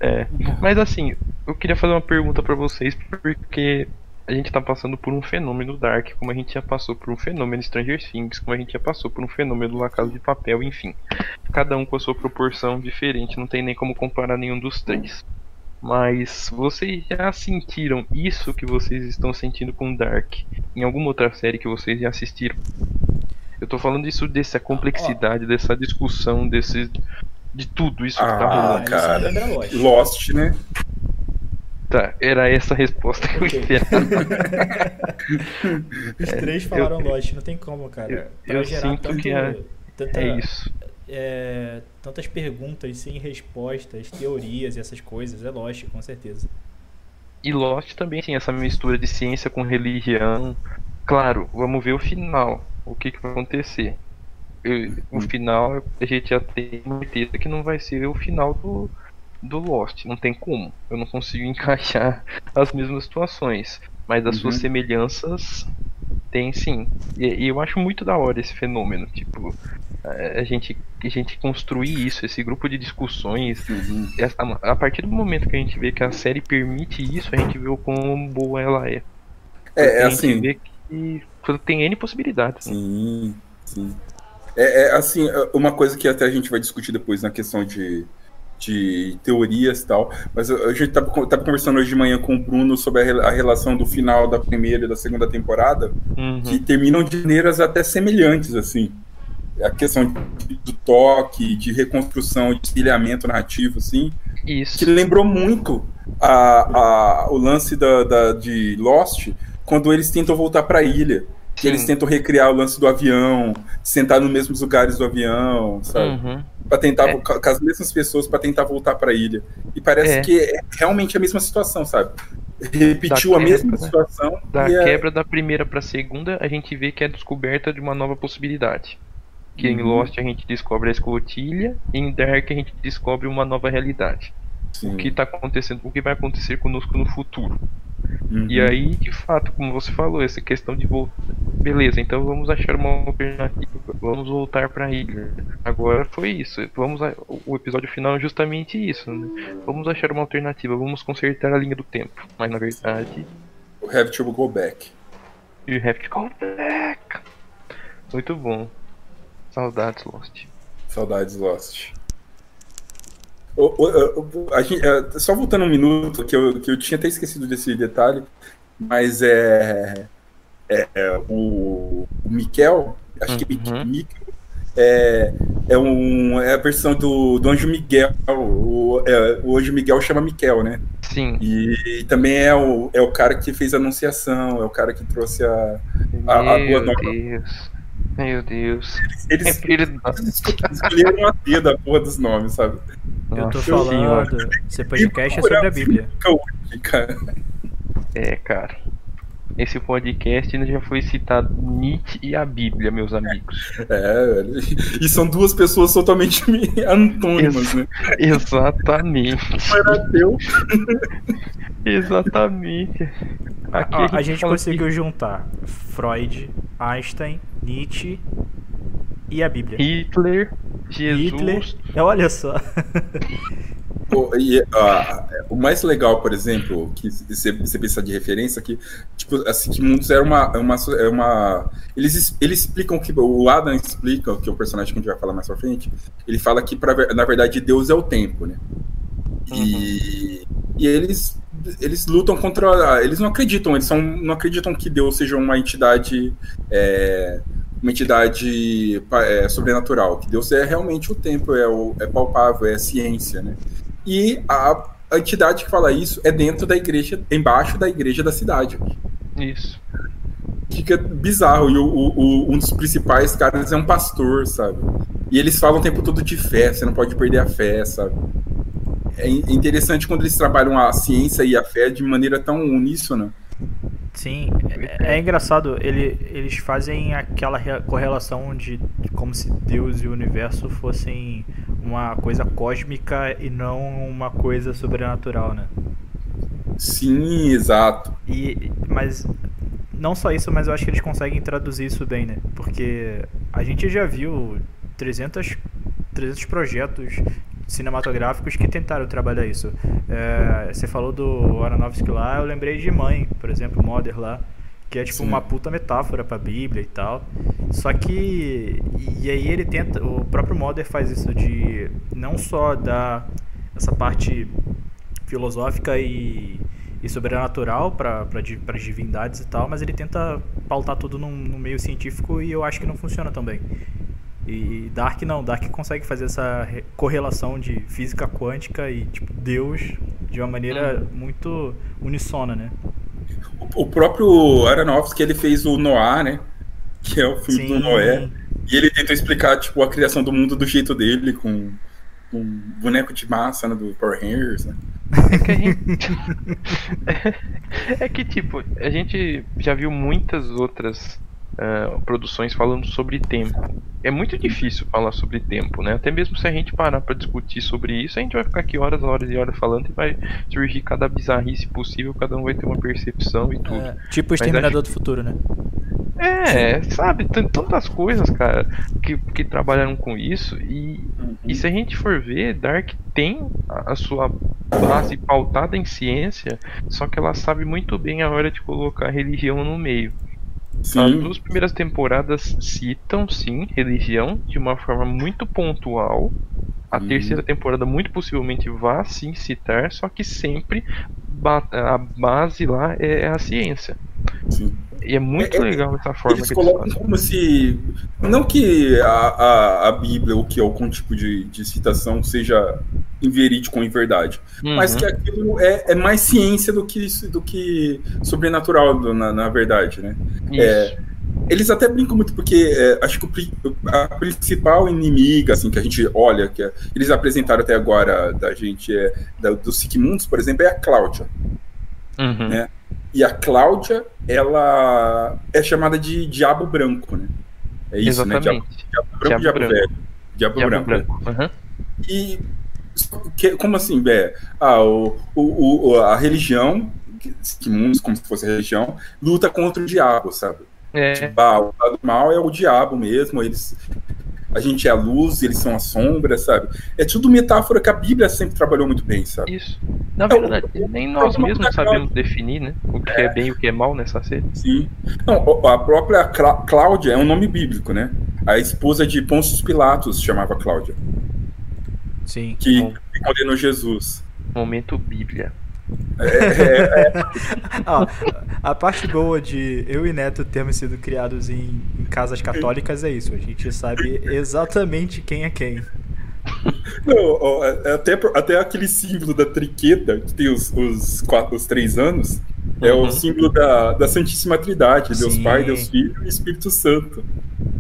É. Mas assim, eu queria fazer uma pergunta pra vocês, porque a gente tá passando por um fenômeno Dark, como a gente já passou por um fenômeno Stranger Things, como a gente já passou por um fenômeno La Casa de Papel, enfim. Cada um com a sua proporção diferente, não tem nem como comparar nenhum dos três. Mas vocês já sentiram isso que vocês estão sentindo com Dark em alguma outra série que vocês já assistiram? Eu tô falando isso dessa complexidade, dessa discussão, desse de tudo isso que tá Ah, rolando. cara. lembra Lost. Né? Tá, era essa a resposta que eu Ok. esperava. Os três falaram Lost, não tem como, cara. eu- Pra eu gerar sinto tanto, que é- tanta, É isso. é, tantas perguntas sem respostas, teorias e essas coisas. É Lost, com certeza. E Lost também tem essa mistura de ciência com religião. Claro, vamos ver o final. O que, que vai acontecer. Eu- o final a gente já tem certeza que não vai ser o final do, do Lost. Não tem como. Eu não consigo encaixar as mesmas situações. Mas as suas Uhum. semelhanças tem sim. E, e eu acho muito da hora esse fenômeno. Tipo, a, gente, a gente construir isso, esse grupo de discussões. Uhum. essa- a partir do momento que a gente vê que a série permite isso, a gente vê o quão boa ela é. É, é a gente assim. vê que tem N possibilidades. né? Sim, sim. É, é, assim, é uma coisa que até a gente vai discutir depois na questão de, de teorias e tal, mas a gente tava, tava conversando hoje de manhã com o Bruno sobre a, a relação do final da primeira e da segunda temporada, Uhum. que terminam de maneiras até semelhantes, assim. A questão de- do toque, de reconstrução, de espelhamento narrativo, assim, Isso. que lembrou muito a, a, o lance da, da- de Lost, quando eles tentam voltar para a ilha. Que Sim. eles tentam recriar o lance do avião, sentar nos mesmos lugares do avião, sabe? Uhum. Pra tentar, É. com as mesmas pessoas para tentar voltar para a ilha. E parece É. que é realmente a mesma situação, sabe? Repetiu Da a mesma né? situação. Da é- quebra da primeira pra segunda, a gente vê que é a descoberta de uma nova possibilidade. Que em Uhum. Lost a gente descobre a escotilha, e em Dark a gente descobre uma nova realidade. Sim. O que tá acontecendo, o que vai acontecer conosco no futuro. Uhum. E aí, de fato, como você falou, essa questão de voltar. Beleza, então vamos achar uma alternativa. Vamos voltar pra ilha. Agora foi isso. Vamos a- O episódio final é justamente isso. Né? Vamos achar uma alternativa. Vamos consertar a linha do tempo. Mas na verdade, Have to go back. you have to go back. Muito bom. Saudades, Lost. Saudades Lost. O- o- gente- é, só voltando um minuto, que eu, que eu tinha até esquecido desse detalhe, mas é, é, é, o, o Miquel, acho que Uhum. Miquel, é, é, um, é a versão do, do Anjo Miguel. O, é, o Anjo Miguel chama Miquel, né? Sim. E, também é o, é o cara que fez a anunciação, é o cara que trouxe a. A- a boa Meu nova. Deus. Meu Deus. Eles, É porque ele. eles escolheram a D da porra dos nomes, sabe? Eu tô falando, esse podcast é sobre a Bíblia. Cara. É, cara. Esse podcast ainda já foi citado Nietzsche e a Bíblia, meus amigos. É, velho. E são duas pessoas totalmente antônimas, né? Exatamente. Um era ateu. Exatamente. Aqui Ó, a gente fala conseguiu juntar Freud, Einstein, Nietzsche e a que Bíblia. Hitler, Jesus. Hitler. É, olha só. Pô, e, ah, o mais legal, por exemplo, que você, pensa de referência, que, tipo, assim, que Mundos era uma. é uma, é uma eles, es- eles explicam que. O Adam explica, que é o personagem que a gente vai falar mais pra frente, ele fala que, pra, na verdade, Deus é o tempo, né? E, e eles, eles lutam contra. Eles não acreditam, eles são, não acreditam que Deus seja uma entidade. é, uma entidade é, sobrenatural, que Deus é realmente o tempo, é, o, é palpável, é a ciência, né? E a, a entidade que fala isso é dentro da igreja, embaixo da igreja da cidade. Isso. Fica bizarro. E o, o- um dos principais caras é um pastor, sabe? E eles falam o tempo todo de fé, você não pode perder a fé, sabe? É é interessante quando eles trabalham a ciência e a fé de maneira tão uníssona. Sim, é, é engraçado, ele, eles fazem aquela re- correlação de, de como se Deus e o universo fossem uma coisa cósmica e não uma coisa sobrenatural, né? Sim, exato. E, mas não só isso, mas eu acho que eles conseguem traduzir isso bem, né? Porque a gente já viu 300, 300 projetos cinematográficos que tentaram trabalhar isso. É, você falou do Aronofsky lá, eu lembrei de Mãe, por exemplo, Mother lá, que é tipo Sim. uma puta metáfora pra Bíblia e tal. Só que e aí ele tenta, o próprio Mother faz isso de não só dar essa parte filosófica e, e sobrenatural para as divindades e tal, mas ele tenta pautar tudo num, num meio científico e eu acho que não funciona também. E Dark não, Dark consegue fazer essa re- correlação de física quântica e tipo Deus de uma maneira muito unissona, né? O, próprio Aronofsky, ele fez o Noah, né? Que é o filme do Noé. E ele tentou explicar, tipo, a criação do mundo do jeito dele, com com um boneco de massa, né? Do Power Rangers, né? É que a gente. é que, tipo, a gente já viu muitas outras ah, produções falando sobre tempo. É muito difícil falar sobre tempo, né? Até mesmo se a gente parar pra discutir sobre isso, a gente vai ficar aqui horas, horas e horas falando e vai surgir cada bizarrice possível, cada um vai ter uma percepção e tudo. É, tipo o Exterminador do Futuro, né? É, sabe, tem tantas coisas, cara, que, que trabalharam com isso e, e se a gente for ver, Dark tem a, a sua base pautada em ciência, só que ela sabe muito bem a hora de colocar religião no meio. As Sim, duas primeiras temporadas citam, sim, religião de uma forma muito pontual. A Uhum. terceira temporada muito possivelmente vai sim citar, só que sempre ba- a base lá é a ciência. sim. E é muito É- é- legal essa forma Eles que eles colocam como se. Não que a, a, a Bíblia ou que algum tipo de, de citação seja em verídico ou em verdade. Uhum. Mas que aquilo é, é, mais ciência do que, do que sobrenatural, na, na verdade, né? É, eles até brincam muito porque é, acho que o, a principal inimiga assim que a gente olha que é, eles apresentaram até agora da gente é da, do Sigmundos, por exemplo, é a Cláudia, uhum. né? E a Cláudia, ela é chamada de Diabo Branco, né? É isso, Exatamente. né? Diabo, diabo Branco, Diabo, diabo Velho. Diabo, diabo Branco. branco. Uhum. E que, como assim, é, ah, o, o, o, a religião, Sigmundos, como se fosse a religião, luta contra o diabo, sabe? É. Tipo, ah, o lado mal é o diabo mesmo, eles a gente é a luz, eles são a sombra, sabe? É tudo metáfora que a Bíblia sempre trabalhou muito bem, sabe? Isso. Na verdade, nem nós mesmos sabemos definir, né? O que é. é bem e o que é mal nessa série. Sim. Não, a própria Cláudia é um nome bíblico, né? A esposa de Pôncio Pilatos chamava Cláudia. Sim. Que Bom. condenou Jesus. Momento Bíblia. É, é, é. Ó, a parte boa de eu e Neto termos sido criados em, em, casas católicas é isso. A gente sabe exatamente quem é quem. Não, é, até, até aquele símbolo da triqueta, que tem os, os, quatro, os três anos, uhum. é o uhum. símbolo da, da Santíssima Trindade, Deus Sim. Pai, Deus Filho e Espírito Santo.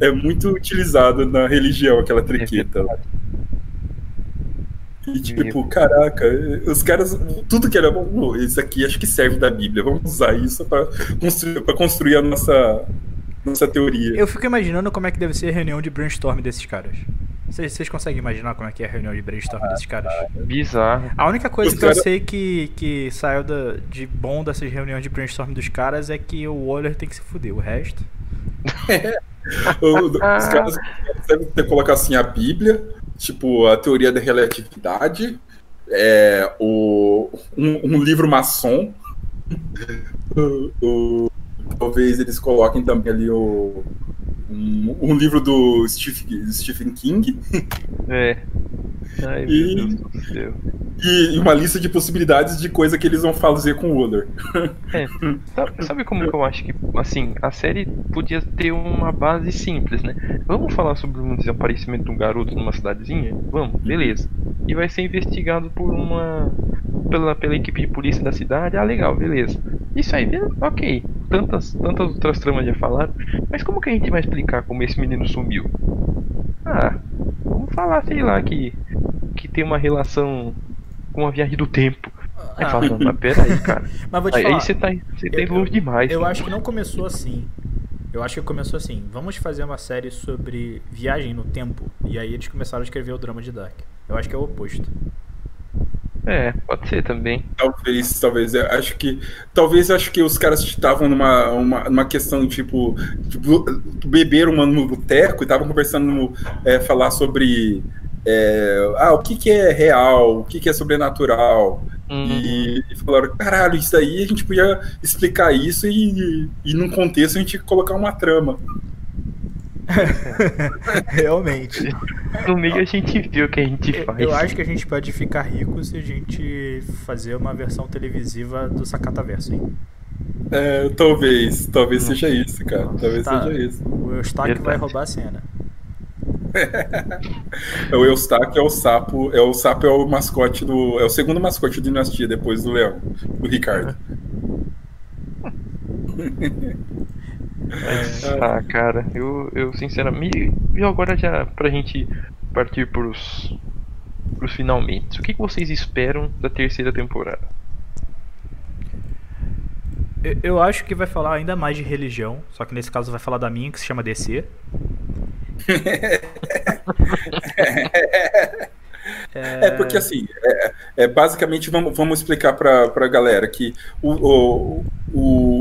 É muito utilizado na religião aquela triqueta. É e tipo, caraca, os caras, tudo que era bom, isso aqui acho que serve da Bíblia, vamos usar isso para construir, pra construir a nossa, nossa teoria. Eu fico imaginando como é que deve ser a reunião de brainstorm desses caras. Vocês, vocês conseguem imaginar como é que é a reunião de brainstorm ah, desses caras? Bizarro. A única coisa os que cara... eu sei que, que saiu da, de bom dessas reuniões de brainstorm dos caras é que o Waller tem que se fuder, o resto. É. os caras devem colocar assim a Bíblia, tipo a teoria da relatividade, é, o, um, um livro maçom, o, o, talvez eles coloquem também ali o, um, um livro do Steve, Stephen King. É. Ai, e, meu Deus do céu. E uma lista de possibilidades de coisa que eles vão fazer com o Waller. É. Sabe, sabe como que eu acho que, assim, a série podia ter uma base simples, né? Vamos falar sobre um desaparecimento de um garoto numa cidadezinha? Vamos, beleza. E vai ser investigado por uma. pela, pela equipe de polícia da cidade. Ah, legal, beleza. Isso aí, ok. Tantas, tantas outras tramas já falaram. Mas como que a gente vai explicar como esse menino sumiu? Ah, vamos falar, sei lá, que, que tem uma relação com a viagem do tempo. Aí ah. fala, mas peraí, cara. Mas vou te aí, falar, aí você tá, você tá longe demais. Eu acho que não começou assim. Eu acho que começou assim. Vamos fazer uma série sobre viagem no tempo. E aí eles começaram a escrever o drama de Dark. Eu acho que é o oposto. É, pode ser também. Talvez, talvez. Eu acho que. Talvez acho que os caras estavam numa uma, uma questão tipo, tipo. Beberam uma no boteco e estavam conversando é, falar sobre. É, ah, o que, que é real, o que, que é sobrenatural. Uhum. E, e, falaram, caralho, isso aí a gente podia explicar isso e, e num contexto a gente colocar uma trama. Realmente. No meio a gente viu o que a gente faz. Eu acho que a gente pode ficar rico se a gente fazer uma versão televisiva do Sakataverso, hein? É, talvez, talvez seja isso, cara. Talvez tá. seja isso. O Eustáquio vai roubar a cena. o Eustáquio é o sapo, é o sapo é o mascote do, é o segundo mascote do Dinastia depois do Leão, do Ricardo. Mas, ah, cara, eu, eu sinceramente. E agora já pra gente partir pros, pros finalmente. O que, que vocês esperam da terceira temporada? Eu, eu acho que vai falar ainda mais de religião, só que nesse caso vai falar da minha, que se chama DC. É... é, porque assim, é, é, basicamente vamos, vamos explicar para a galera que o, o, o,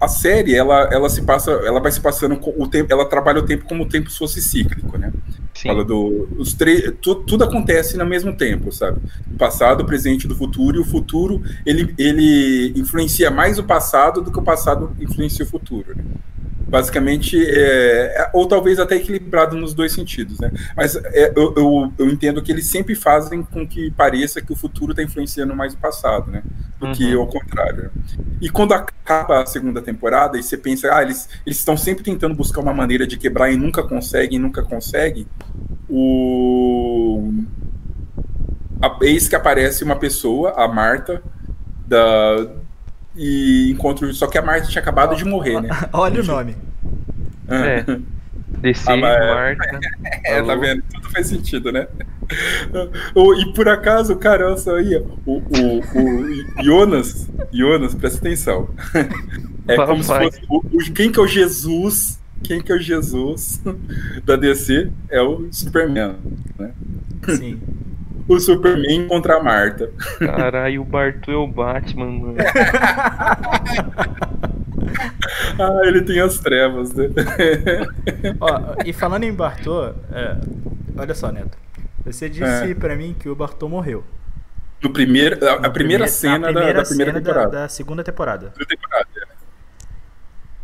a série ela, ela se passa, ela vai se passando o tempo, ela trabalha o tempo como o tempo fosse cíclico, né? Sim. Fala do os três, tudo, tudo acontece no mesmo tempo, sabe? O passado, o presente, do futuro e o futuro ele, ele influencia mais o passado do que o passado influencia o futuro. Né? Basicamente, é, é, ou talvez até equilibrado nos dois sentidos, né? Mas é, eu, eu, eu, entendo que eles sempre fazem com que pareça que o futuro está influenciando mais o passado, né? Do uhum. que o contrário. E quando acaba a segunda temporada e você pensa, ah, eles estão sempre tentando buscar uma maneira de quebrar e nunca conseguem, nunca conseguem, o a- eis que aparece uma pessoa, a Marta, da, e encontra. Só que a Marta tinha acabado de morrer, né? Olha o nome. É. DC, Ah, Marta. É, tá vendo? Tudo faz sentido, né? E por acaso, cara, olha só aí, o, o, o Jonas, Jonas, presta atenção. É Vai, como se fosse o, o- quem que é o Jesus, quem que é o Jesus da DC é o Superman, né? Sim. O Superman contra a Marta. Caralho, o Bartu é o Batman, mano. Ah, ele tem as trevas, né? Ó, e falando em Bartô, é, olha só, Neto. Você disse É. pra mim que o Bartô morreu. No primeiro, a, a primeira primeir- cena na da- da, primeira cena temporada. Da, da segunda temporada. Primeira temporada, é.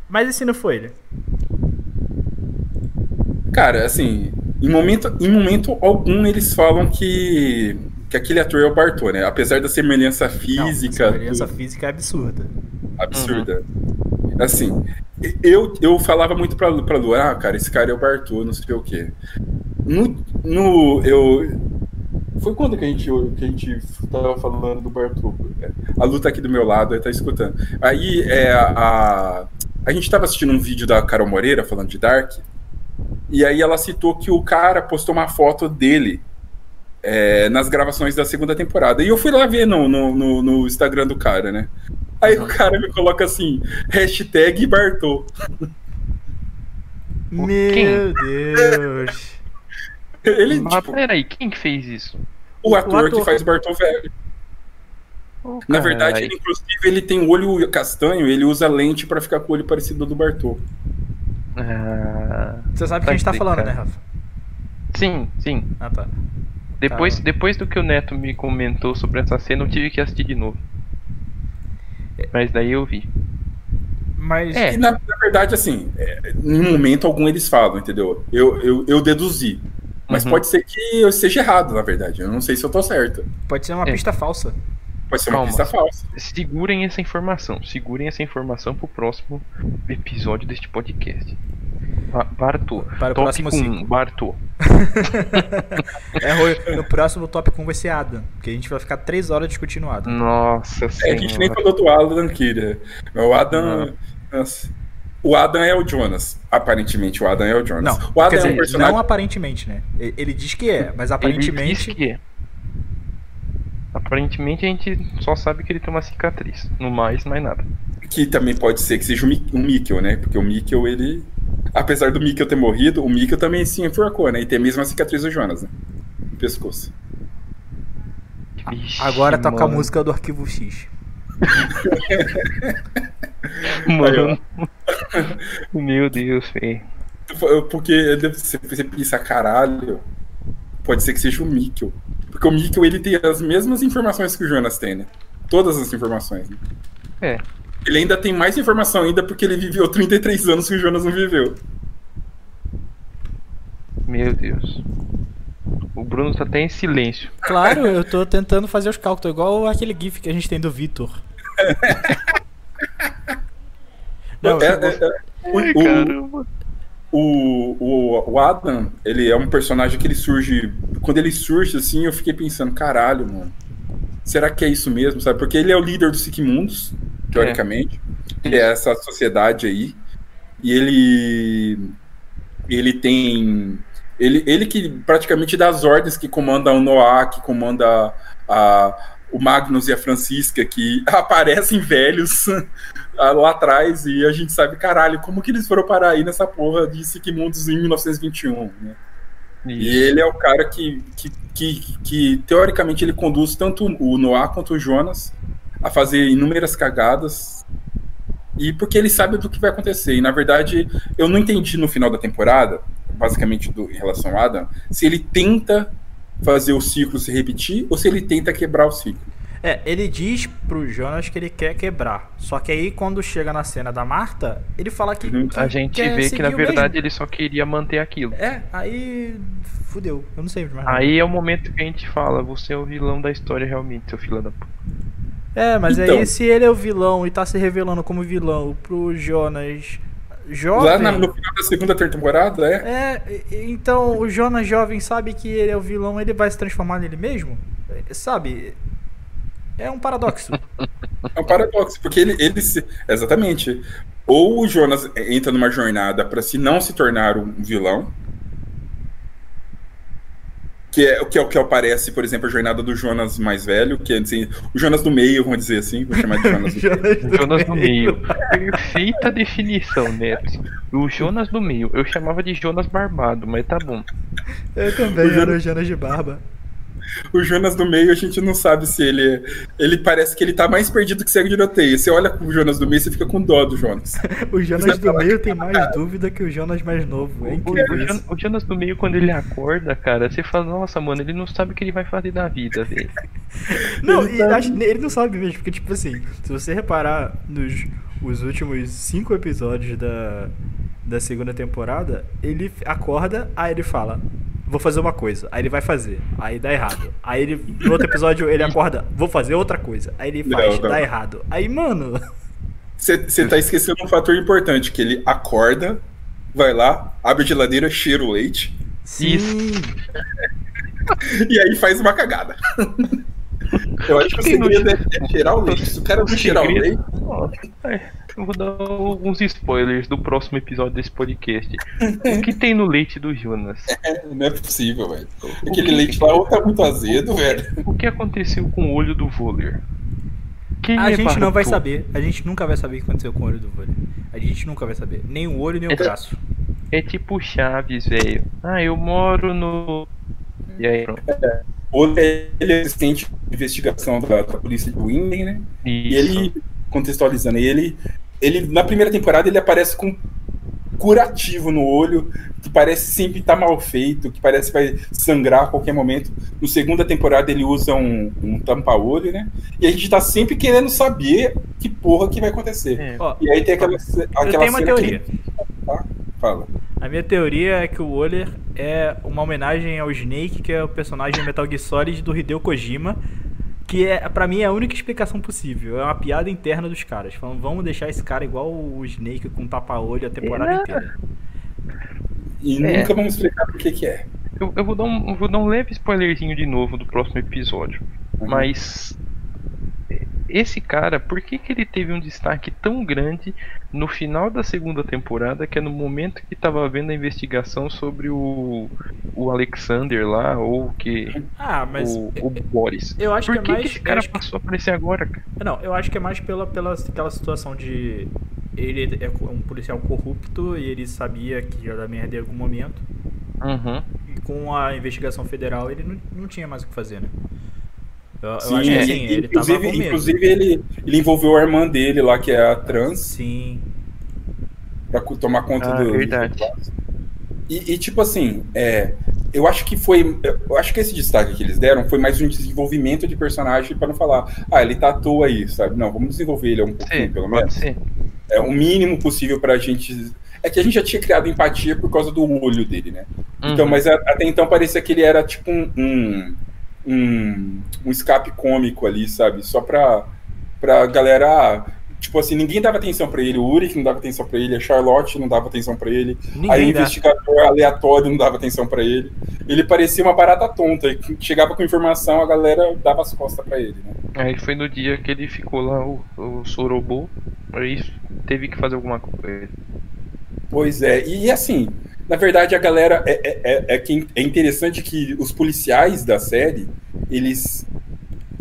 Mas esse não foi ele. Cara, assim, em momento, em momento algum eles falam que, que aquele ator é o Bartô, né? Apesar da semelhança física. Não, a semelhança do- física é absurda. absurda. Assim, eu, eu falava muito pra, pra Lu, ah, cara, esse cara é o Bartô, não sei o quê. No, no, eu... Foi quando que a, gente, que a gente tava falando do Bartô? A Lu tá aqui do meu lado, aí tá escutando. Aí, é, a, a gente tava assistindo um vídeo da Carol Moreira, falando de Dark, e aí ela citou que o cara postou uma foto dele é, nas gravações da segunda temporada. E eu fui lá ver no, no, no, no Instagram do cara, né? Aí o cara me coloca assim, hashtag Bartô. Meu Deus. Ele, Mas tipo, peraí, quem que fez isso? o ator, ator. que faz o Bartô velho. Ô, Na verdade, ele, inclusive, ele tem o olho castanho, ele usa lente pra ficar com o olho parecido ao do Bartô. Ah, Você sabe o que a gente tá falando, né. Rafa? sim, sim. Ah, tá. Depois, Tá. depois do que o Neto me comentou sobre essa cena, eu tive que assistir de novo. Mas daí eu vi. Mas. É. Na, na verdade, assim, é, em momento algum eles falam, entendeu? Eu, eu, eu deduzi. Mas Uhum. pode ser que eu esteja errado, na verdade. Eu não sei se eu tô certo. Pode ser uma É. pista falsa. Pode ser uma Calma. pista falsa. Segurem essa informação. Segurem essa informação pro próximo episódio deste podcast. Ba- Bartô. Para o Top próximo 1, ciclo. Bartô. É, Rui, no próximo tópico vai ser Adam. Porque a gente vai ficar três horas discutindo Adam. Nossa É, a gente nem senhora. falou do Adam Kira. O Adam. O Adam é o Jonas. Aparentemente, o Adam é o Jonas. Não, o Adam quer é um dizer, personagem. não aparentemente, né? Ele diz que é, mas Ele aparentemente. diz que é. Aparentemente a gente só sabe que ele tem uma cicatriz. No mais, mais nada. Que também pode ser que seja o Mikkel, né? Porque o Mikkel, ele. Apesar do Mikkel ter morrido, o Mikkel também se enforcou, né? E tem a mesma cicatriz do Jonas, né? No pescoço. Vixe, Agora toca a mano. música do arquivo X. Mano. Meu Deus, velho. Porque você você pensa, caralho, pode ser que seja o Mikkel. Porque o Mikkel, ele tem as mesmas informações que o Jonas tem, né? Todas as informações. Né? É. Ele ainda tem mais informação ainda porque ele viveu 33 anos que o Jonas não viveu. Meu Deus. O Bruno tá até em silêncio. Claro, eu tô tentando fazer os cálculos, igual aquele GIF que a gente tem do Vitor. Não, É- é- é- o- Ai, o- caramba. o, o, o Adam, ele é um personagem que ele surge. Quando ele surge assim, eu fiquei pensando, caralho, mano. Será que é isso mesmo, sabe? Porque ele é o líder dos Sigmundos, teoricamente. Que é essa sociedade aí. E ele. Ele tem. Ele, ele que praticamente dá as ordens que comanda o Noah, que comanda a, o Magnus e a Francisca, que aparecem velhos lá atrás e a gente sabe, caralho, como que eles foram parar aí nessa porra de Sigmundos em 1921, né? E Isso. ele é o cara que, que, que, que, teoricamente, ele conduz tanto o Noah quanto o Jonas a fazer inúmeras cagadas. E porque ele sabe do que vai acontecer. E na verdade, eu não entendi no final da temporada, basicamente do, em relação ao Adam, se ele tenta fazer o ciclo se repetir ou se ele tenta quebrar o ciclo. É, ele diz pro Jonas que ele quer quebrar. Só que aí, quando chega na cena da Marta, ele fala que. Uhum. que A gente quer vê que na verdade mesmo. ele só queria manter aquilo. É, aí. Fudeu. Eu não sei mais. nada. Aí é o momento que a gente fala, você é o vilão da história realmente, seu filho da puta. É, mas Então. aí se ele é o vilão e tá se revelando como vilão pro Jonas jovem. Lá na- no final da segunda temporada, é. É, então o Jonas jovem sabe que ele é o vilão, ele vai se transformar nele mesmo? sabe, é um paradoxo. É um paradoxo, porque ele, ele se, exatamente. Ou o Jonas entra numa jornada para se não se tornar um vilão, que é o que, é, que aparece, por exemplo, a jornada do Jonas mais velho, que é assim, o Jonas do meio, vamos dizer assim, vou chamar de Jonas do meio. Jonas do meio. Perfeita definição, Neto. O Jonas do meio. Eu chamava de Jonas Barbado, mas tá bom. Eu também, o era o Jonas de barba. O Jonas do meio, a gente não sabe se ele. Ele parece que ele tá mais perdido que cego de roteio. Você olha pro Jonas do meio, você fica com dó do Jonas. o Jonas do meio tem mais dúvida que o Jonas mais novo. É incrível. O, o, o, Jonas do meio, quando ele acorda, cara, você fala, nossa, mano, ele não sabe o que ele vai fazer da vida, velho. não, ele, ele não sabe mesmo, porque, tipo assim, se você reparar nos os últimos cinco episódios da, da segunda temporada, ele acorda, aí ele fala: vou fazer uma coisa. Aí ele vai fazer. Aí dá errado. Aí ele, no outro episódio, ele acorda, vou fazer outra coisa. Aí ele faz, não, não. dá errado. Aí, mano. Você tá esquecendo um fator importante: que ele acorda, vai lá, abre a geladeira, cheira o leite. Sim. e aí faz uma cagada. Eu acho que o segredo é cheirar o leite. Se o cara não cheirar o leite. Eu vou dar alguns spoilers do próximo episódio desse podcast. o que tem no leite do Jonas? É, não é possível, velho. Aquele que... leite lá ou tá muito azedo, velho. O que aconteceu com o olho do Voller? Quem a gente não vai saber. A gente nunca vai saber o que aconteceu com o olho do Voller. A gente nunca vai saber. Nem o olho, nem o é, braço. É tipo Chaves, velho. Ah, eu moro no. E aí, pronto. É. Ele é assistente de investigação da, da polícia de Winden, né? Isso. E ele, contextualizando, ele ele na primeira temporada ele aparece com curativo no olho, que parece sempre estar tá mal feito, que parece que vai sangrar a qualquer momento. No segunda temporada ele usa um, um tampa-olho, né? E a gente tá sempre querendo saber que porra que vai acontecer. É. e aí tem aquela, aquela Eu tenho uma teoria. Que... Tá? Fala. A minha teoria é que o Waller é uma homenagem ao Snake, que é o personagem Metal Gear Solid do Hideo Kojima, que é, para mim, é a única explicação possível. É uma piada interna dos caras. Falando, vamos deixar esse cara igual o Snake com tapa-olho a temporada é. inteira. E é. nunca vamos explicar por que que é. Eu, eu, vou, dar um, vou dar um leve spoilerzinho de novo do próximo episódio. Uhum. Mas esse cara, por que, que ele teve um destaque tão grande no final da segunda temporada, que é no momento que estava vendo a investigação sobre o, o Alexander lá, ou que. Ah, mas. O, o Boris. Eu acho por que, é mais, que esse cara passou a aparecer agora, cara? Não, eu acho que é mais pela, pela aquela situação de. Ele é um policial corrupto e ele sabia que ia dar merda em algum momento. Uhum. E com a investigação federal ele não, não tinha mais o que fazer, né? Eu, Sim, eu acho que assim, ele inclusive, tava inclusive ele, ele envolveu a irmã dele lá, que é a trans. Sim. Pra tomar conta ah, do. Verdade. E, e, tipo assim, é, eu acho que foi. Eu acho que esse destaque que eles deram foi mais um desenvolvimento de personagem para não falar, ah, ele tá à toa aí, sabe? Não, vamos desenvolver ele um pouquinho, sim, pelo menos. Sim. É o mínimo possível pra gente. É que a gente já tinha criado empatia por causa do olho dele, né? Então, uhum. Então, mas até então parecia que ele era tipo um, um um, um escape cômico ali, sabe? Só pra, pra galera. Tipo assim, ninguém dava atenção para ele, o Uri não dava atenção para ele, a Charlotte não dava atenção para ele, ninguém aí o investigador aleatório não dava atenção para ele. Ele parecia uma barata tonta, e chegava com informação, a galera dava as costas para ele, né? Aí foi no dia que ele ficou lá, o, o Sorobo, aí teve que fazer alguma coisa. Pois é, e assim, na verdade, a galera. É, é, é, é, que é interessante que os policiais da série, eles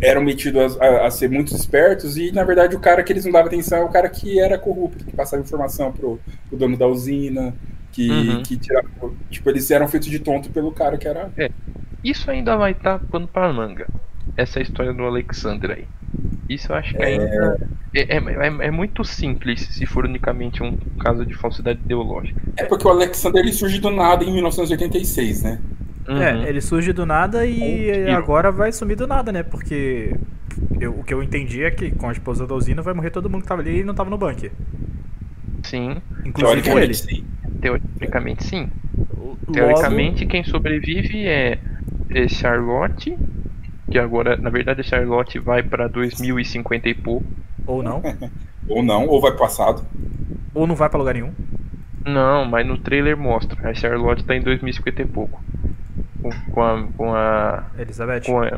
eram metidos a, a, ser muito espertos, e na verdade o cara que eles não davam atenção é o cara que era corrupto, que passava informação pro, pro dono da usina, que, uhum. que tirava. Tipo, eles eram feitos de tonto pelo cara que era. É. Isso ainda vai estar tá pano pra manga. Essa é história do Alexander aí. Isso eu acho que ainda é, é, é, é, muito simples se for unicamente um caso de falsidade ideológica. É porque o Alexander ele surge do nada em 1986, né? Uhum. É, ele surge do nada e agora vai sumir do nada, né? Porque eu, o que eu entendi é que com a esposa da usina vai morrer todo mundo que tava ali e não tava no bunker. Sim. Inclusive Teoricamente, ele. sim. Teoricamente, sim. Teoricamente, quem sobrevive é, é Charlotte que agora, na verdade, Charlotte vai para 2050 e pouco. Ou não. ou não, ou vai pro passado. Ou não vai para lugar nenhum. Não, mas no trailer mostra. A Charlotte tá em 2050 e pouco. Com, com a. Com a Elizabeth. Com a,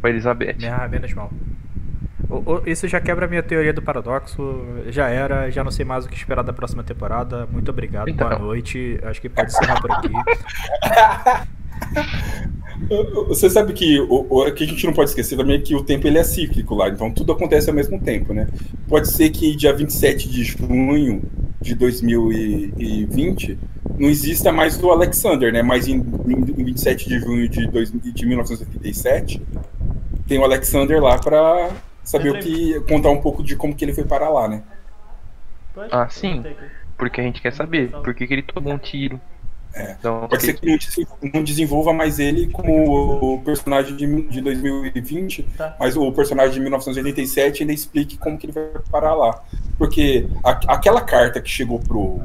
pra Elizabeth. Ah, menos mal. O- o- Isso já quebra a minha teoria do paradoxo. Já era, já não sei mais o que esperar da próxima temporada. Muito obrigado, boa Então. noite. Acho que pode encerrar por aqui. Você sabe que o, o que a gente não pode esquecer também é que o tempo ele é cíclico lá, então tudo acontece ao mesmo tempo, né? Pode ser que dia 27 de junho de 2020 não exista mais o Alexander, né? Mas em, em 27 de junho de, dois, de 1987 tem o Alexander lá pra saber o que contar um pouco de como que ele foi parar lá, né? Ah, sim. Porque a gente quer saber por que, que ele tomou um tiro. É. Então, Pode ser que não desen- não desenvolva mais ele como o personagem de, de 2020, Tá. mas o personagem de 1987 ainda explique como que ele vai parar lá. Porque a- aquela carta que chegou pro.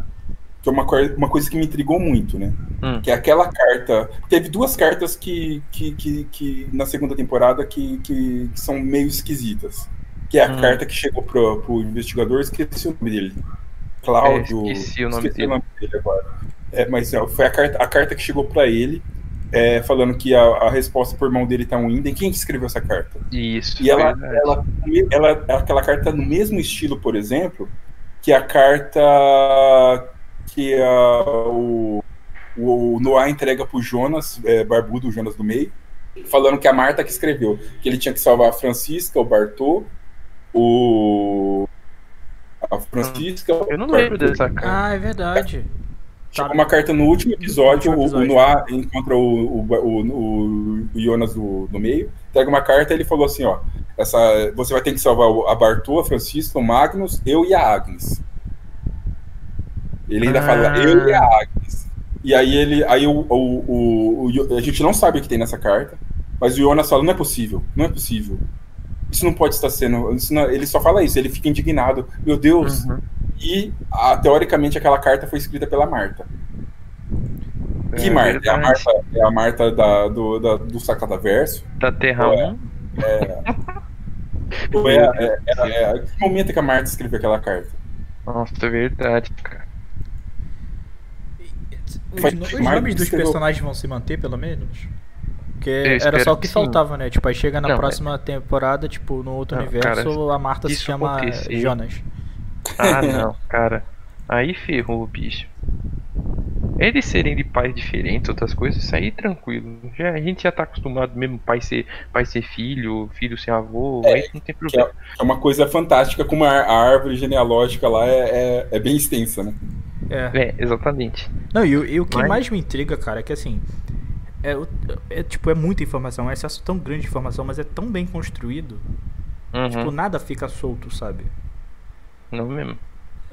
Que é uma, coisa- uma coisa que me intrigou muito, né? Hum. Que é aquela carta. Teve duas cartas que, que, que, que na segunda temporada que, que, que são meio esquisitas. Que é a Hum. carta que chegou pro, pro investigador, esqueci o nome dele. Cláudio. É, esqueci o nome esqueci dele. o nome dele agora. É, mas é, foi a carta, a carta que chegou pra ele, é, falando que a, a resposta por mão dele tá um Inden. Quem que escreveu essa carta? Isso, E ela, verdade. ela, ela, aquela carta no mesmo estilo, por exemplo, que a carta que a, o, o Noah entrega pro Jonas, é, barbudo, o Jonas do meio, falando que a Marta que escreveu, que ele tinha que salvar a Francisca, o Bartô, o. A Francisca. Eu não lembro dessa cara. Ah, é verdade. Chegou uma carta no último episódio, No o, último o Noah encontra o, o, o, o Jonas do, do meio, pega uma carta e ele falou assim, ó, essa, você vai ter que salvar o- a Bartô, a Francisco, o Magnus, eu e a Agnes. Ele ainda Ah. fala, eu e a Agnes. E aí ele, aí o, o, o, o a gente não sabe o que tem nessa carta, mas o Jonas fala, não é possível, não é possível. Isso não pode estar sendo. não- ele só fala isso, ele fica indignado. Meu Deus, Uhum. E ah, teoricamente aquela carta foi escrita pela Marta. Que É Marta? É a. Marta, é a Marta da, do, da, do Sacada Verso? Da Terra Ué. 1. Ou é, é, é, é, que momento que a Marta escreveu aquela carta? Nossa, é verdade, cara. Os, no- os nomes dos escreveu- personagens vão se manter, pelo menos? Porque Eu era só o que que faltava, né? Tipo, aí chega na Não, próxima temporada, tipo, no outro Não, universo, cara, a Marta se chama Jonas. Ah, não, cara. Aí ferrou o bicho. Eles serem de pais diferentes, outras coisas, isso aí tranquilo. Já, a gente já tá acostumado mesmo, pai ser, pai ser filho, filho ser avô, É, aí não tem problema. É uma coisa fantástica, como a, a árvore genealógica lá é, é, é bem extensa, né? É. É, exatamente. Não, e, o- e o que Mas- mais me intriga, cara, é que assim. É, é, tipo, é muita informação, é um excesso tão grande de informação, mas é tão bem construído. Uhum, Tipo, nada fica solto, sabe? Não mesmo.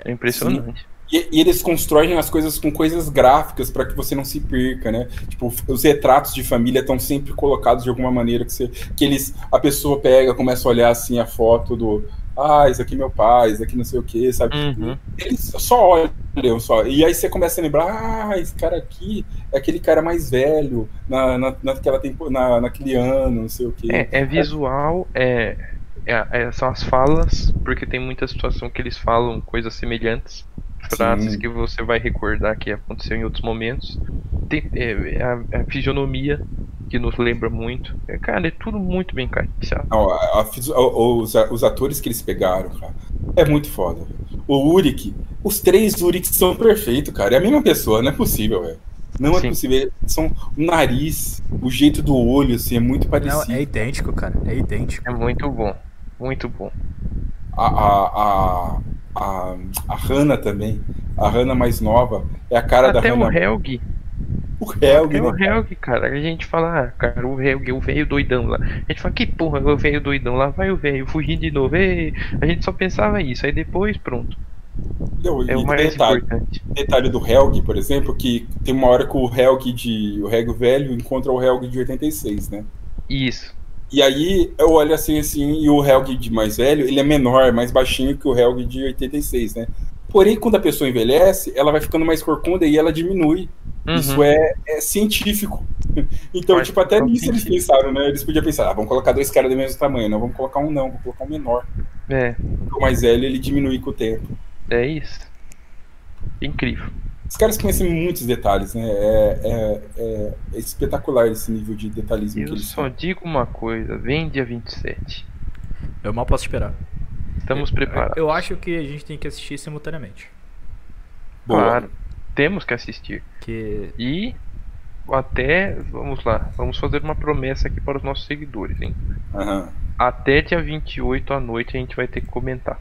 É impressionante. E, e eles constroem as coisas com coisas gráficas para que você não se perca, né? Tipo, os retratos de família estão sempre colocados de alguma maneira que, você, que eles, a pessoa pega, começa a olhar assim a foto do. Ah, esse aqui é meu pai, esse aqui não sei o que, sabe? Uhum. Eles só olham só. E aí você começa a lembrar, ah, esse cara aqui é aquele cara mais velho na, na, naquela tempo, na, naquele ano, não sei o que. É, é visual, é, é- é- são as falas, porque tem muita situação que eles falam coisas semelhantes, frases Sim. que você vai recordar que aconteceu em outros momentos. Tem é, é a, a fisionomia que nos lembra muito. É, cara, é tudo muito bem encaixado. Não, a- a os, os atores que eles pegaram, cara, é muito foda. O Uric, os três Urics são perfeitos, cara. É a mesma pessoa, não é possível, velho. Não é Sim. possível. São o nariz, o jeito do olho, assim, é muito Não, parecido. é idêntico, cara. É idêntico. É muito bom, muito bom. A, a, a, a, a Hannah também, a Hannah mais nova, é a cara Até da o Hannah. Helg, O Helg, até o né? Helg, cara. A gente fala, ah, cara, o Helg, o velho doidão lá. A gente fala, que porra, o velho doidão lá, vai o velho fugindo de novo. Ei, A gente só pensava isso, aí depois, pronto. Não, É o mais detalhe, importante. detalhe do Helg, por exemplo, que tem uma hora que o Helg de. O Helg velho encontra o Helg de 86, né? Isso. E aí eu olho assim, assim, e o Helg de mais velho, ele é menor, mais baixinho que o Helg de 86, né? Porém, quando a pessoa envelhece, ela vai ficando mais corcunda e ela diminui. Uhum. Isso é, é científico. Então, tipo, até nisso eles pensaram, né? Eles podiam pensar, ah, vamos colocar dois caras do mesmo tamanho, não, vamos colocar um não, vamos colocar um menor. É, O mais velho, ele diminui com o tempo. é isso. Incrível. Os caras conhecem muitos detalhes, né? É, é, é, é espetacular esse nível de detalhismo Eu que eles só têm. digo uma coisa, vem dia 27. Eu mal posso esperar. Estamos Eu- preparados. Eu acho que a gente tem que assistir simultaneamente. Boa. Claro, temos que assistir. Que E até, vamos lá, vamos fazer uma promessa aqui para os nossos seguidores, hein? Aham. Até dia 28 à noite a gente vai ter que comentar.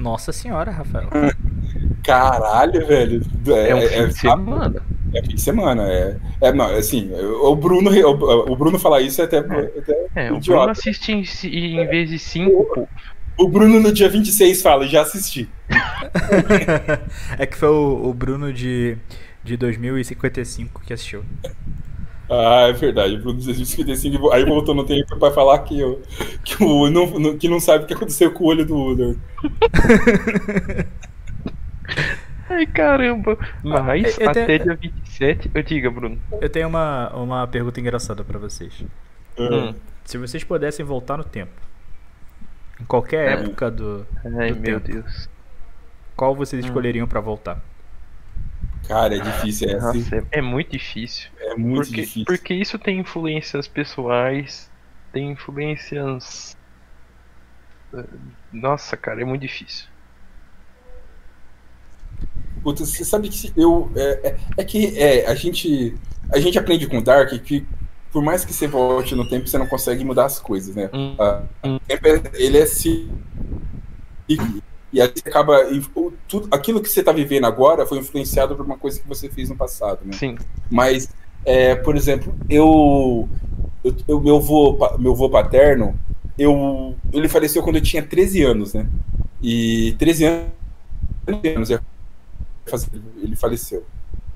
Nossa senhora, Rafael. Caralho, velho. É, um fim é, de semana. é fim de semana. É, é não, assim, o Bruno, o, o Bruno falar isso é até, até É, o idiota. Bruno assiste em, em vez de 5, pô. O Bruno no dia 26 fala, já assisti. é que foi o, o Bruno de, de 2055 que assistiu. Ah, é verdade. O Bruno 55, aí voltou no tempo pra falar que, o- que, o, não, que não sabe o que aconteceu com o olho do Udor. Ai, caramba. Mas eu- eu até tenho- dia 27, eu diga, Bruno. Eu tenho uma, uma pergunta engraçada pra vocês. Hum. Se vocês pudessem voltar no tempo, em qualquer época do. Ai, Do meu tempo. Deus. Qual Hum. vocês escolheriam pra voltar? Cara, é difícil, é assim. Nossa, é, é muito difícil. É muito porque, difícil. porque isso tem influências pessoais, tem influências. eh, Nossa, cara, é muito difícil. Puta, você sabe que eu. É, é, é que é, a gente. A gente aprende com o Dark que por mais que você volte no tempo, você não consegue mudar as coisas, né? Hum, Ah, hum. o tempo é- ele é. E, aí você acaba. e tudo, aquilo que você tá vivendo agora foi influenciado por uma coisa que você fez no passado, né? Sim. Mas, é, por exemplo, eu, eu, eu- meu, vô, meu vô paterno, eu, ele faleceu quando eu tinha 13 anos, né? E 13 anos, 13 anos é, faz- ele faleceu.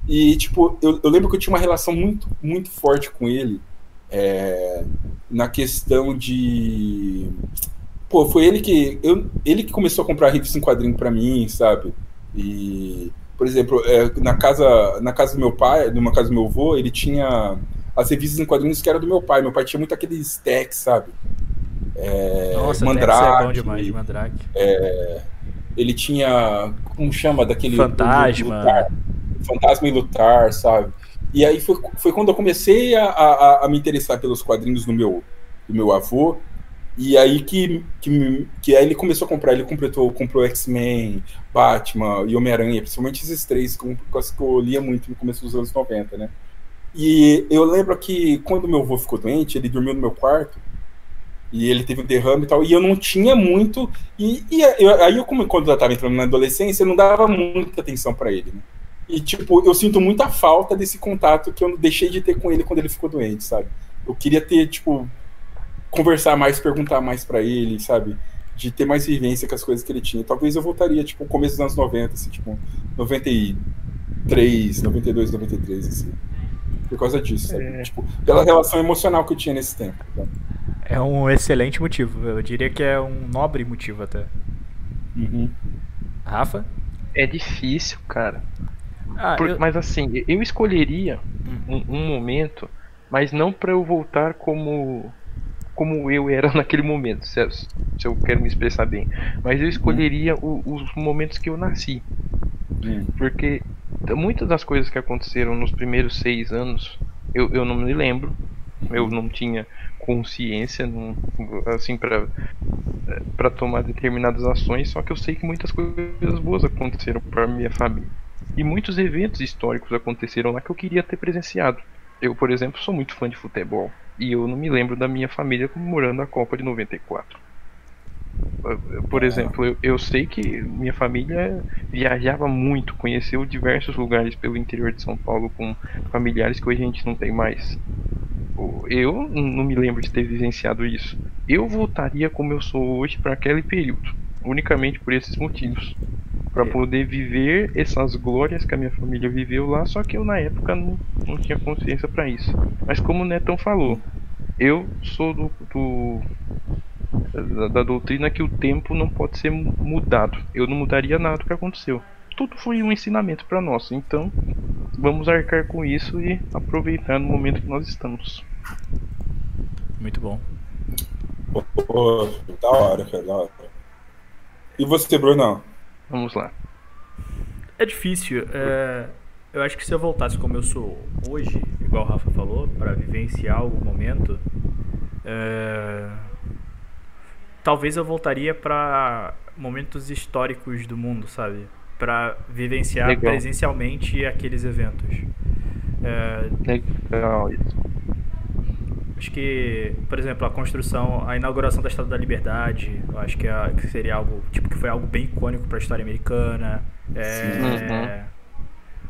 E, tipo, eu, eu lembro que eu tinha uma relação muito, muito forte com ele é, na questão de. Pô, foi ele que. Eu, ele que começou a comprar revista em quadrinho pra mim, sabe? E, por exemplo, é, na, casa, na casa do meu pai, numa casa do meu avô, ele tinha as revistas em quadrinhos que era do meu pai. Meu pai tinha muito aqueles stacks, sabe? É, Nossa, Mandrake, Tex é bom demais, Mandrake. Ele tinha. Como chama? Daquele. Fantasma. Lutar, Fantasma e Lutar, sabe? E aí foi, foi quando eu comecei a, a, a me interessar pelos quadrinhos do meu, do meu avô. E aí que, que, que aí ele começou a comprar, ele completou, comprou X-Men, Batman e Homem-Aranha, principalmente esses três que eu, lia muito no começo dos anos 90, né? E eu lembro que quando meu avô ficou doente, ele dormiu no meu quarto, e ele teve um derrame e tal, e eu não tinha muito. E, e eu- aí eu, como quando eu tava entrando na adolescência, eu não dava muita atenção pra ele, né? E, tipo, eu sinto muita falta desse contato que eu deixei de ter com ele quando ele ficou doente, sabe? Eu queria ter, tipo, conversar mais, perguntar mais pra ele, sabe? De ter mais vivência com as coisas que ele tinha. Talvez eu voltaria, tipo, no começo dos anos 90, assim, tipo, 93, 92, 93, assim. Por causa disso, sabe? É. Tipo, pela relação emocional que eu tinha nesse tempo. sabe? É um excelente motivo. Eu diria que é um nobre motivo até. Uhum. Rafa? É difícil, cara. Ah, Por- eu- Mas assim, eu escolheria um, um momento, mas não pra eu voltar como como eu era naquele momento, se, se eu quero me expressar bem. Mas eu escolheria o- os momentos que eu nasci, porque muitas das coisas que aconteceram nos primeiros seis anos, eu, eu não me lembro, eu não tinha consciência, não, assim, para para tomar determinadas ações, só que eu sei que muitas coisas boas aconteceram para minha família. E muitos eventos históricos aconteceram lá que eu queria ter presenciado. Eu, por exemplo, sou muito fã de futebol e eu não me lembro da minha família comemorando a Copa de 94. Por exemplo, eu, eu sei que minha família viajava muito, conheceu diversos lugares pelo interior de São Paulo com familiares que hoje a gente não tem mais. Eu não me lembro de ter vivenciado isso. Eu voltaria como eu sou hoje para aquele período, unicamente por esses motivos. Para É. poder viver essas glórias que a minha família viveu lá, só que eu na época não, não tinha consciência para isso. Mas como o Netão falou, eu sou do, do- da, da doutrina que o tempo não pode ser mu- mudado. Eu não mudaria nada do que aconteceu. Tudo foi um ensinamento para nós, então vamos arcar com isso e aproveitar no momento que nós estamos. Muito bom. Pô, da hora, cara, da hora. E você, Bruno? Vamos lá. É difícil. É, eu acho que se eu voltasse como eu sou hoje, igual o Rafa falou, para vivenciar o momento, é, talvez eu voltaria para momentos históricos do mundo, sabe? Para vivenciar Legal. presencialmente aqueles eventos. É, Legal isso. Acho que, por exemplo, a construção, a inauguração da Estátua da Liberdade, eu acho que, é- que seria algo, tipo, que foi algo bem icônico para a história americana. É,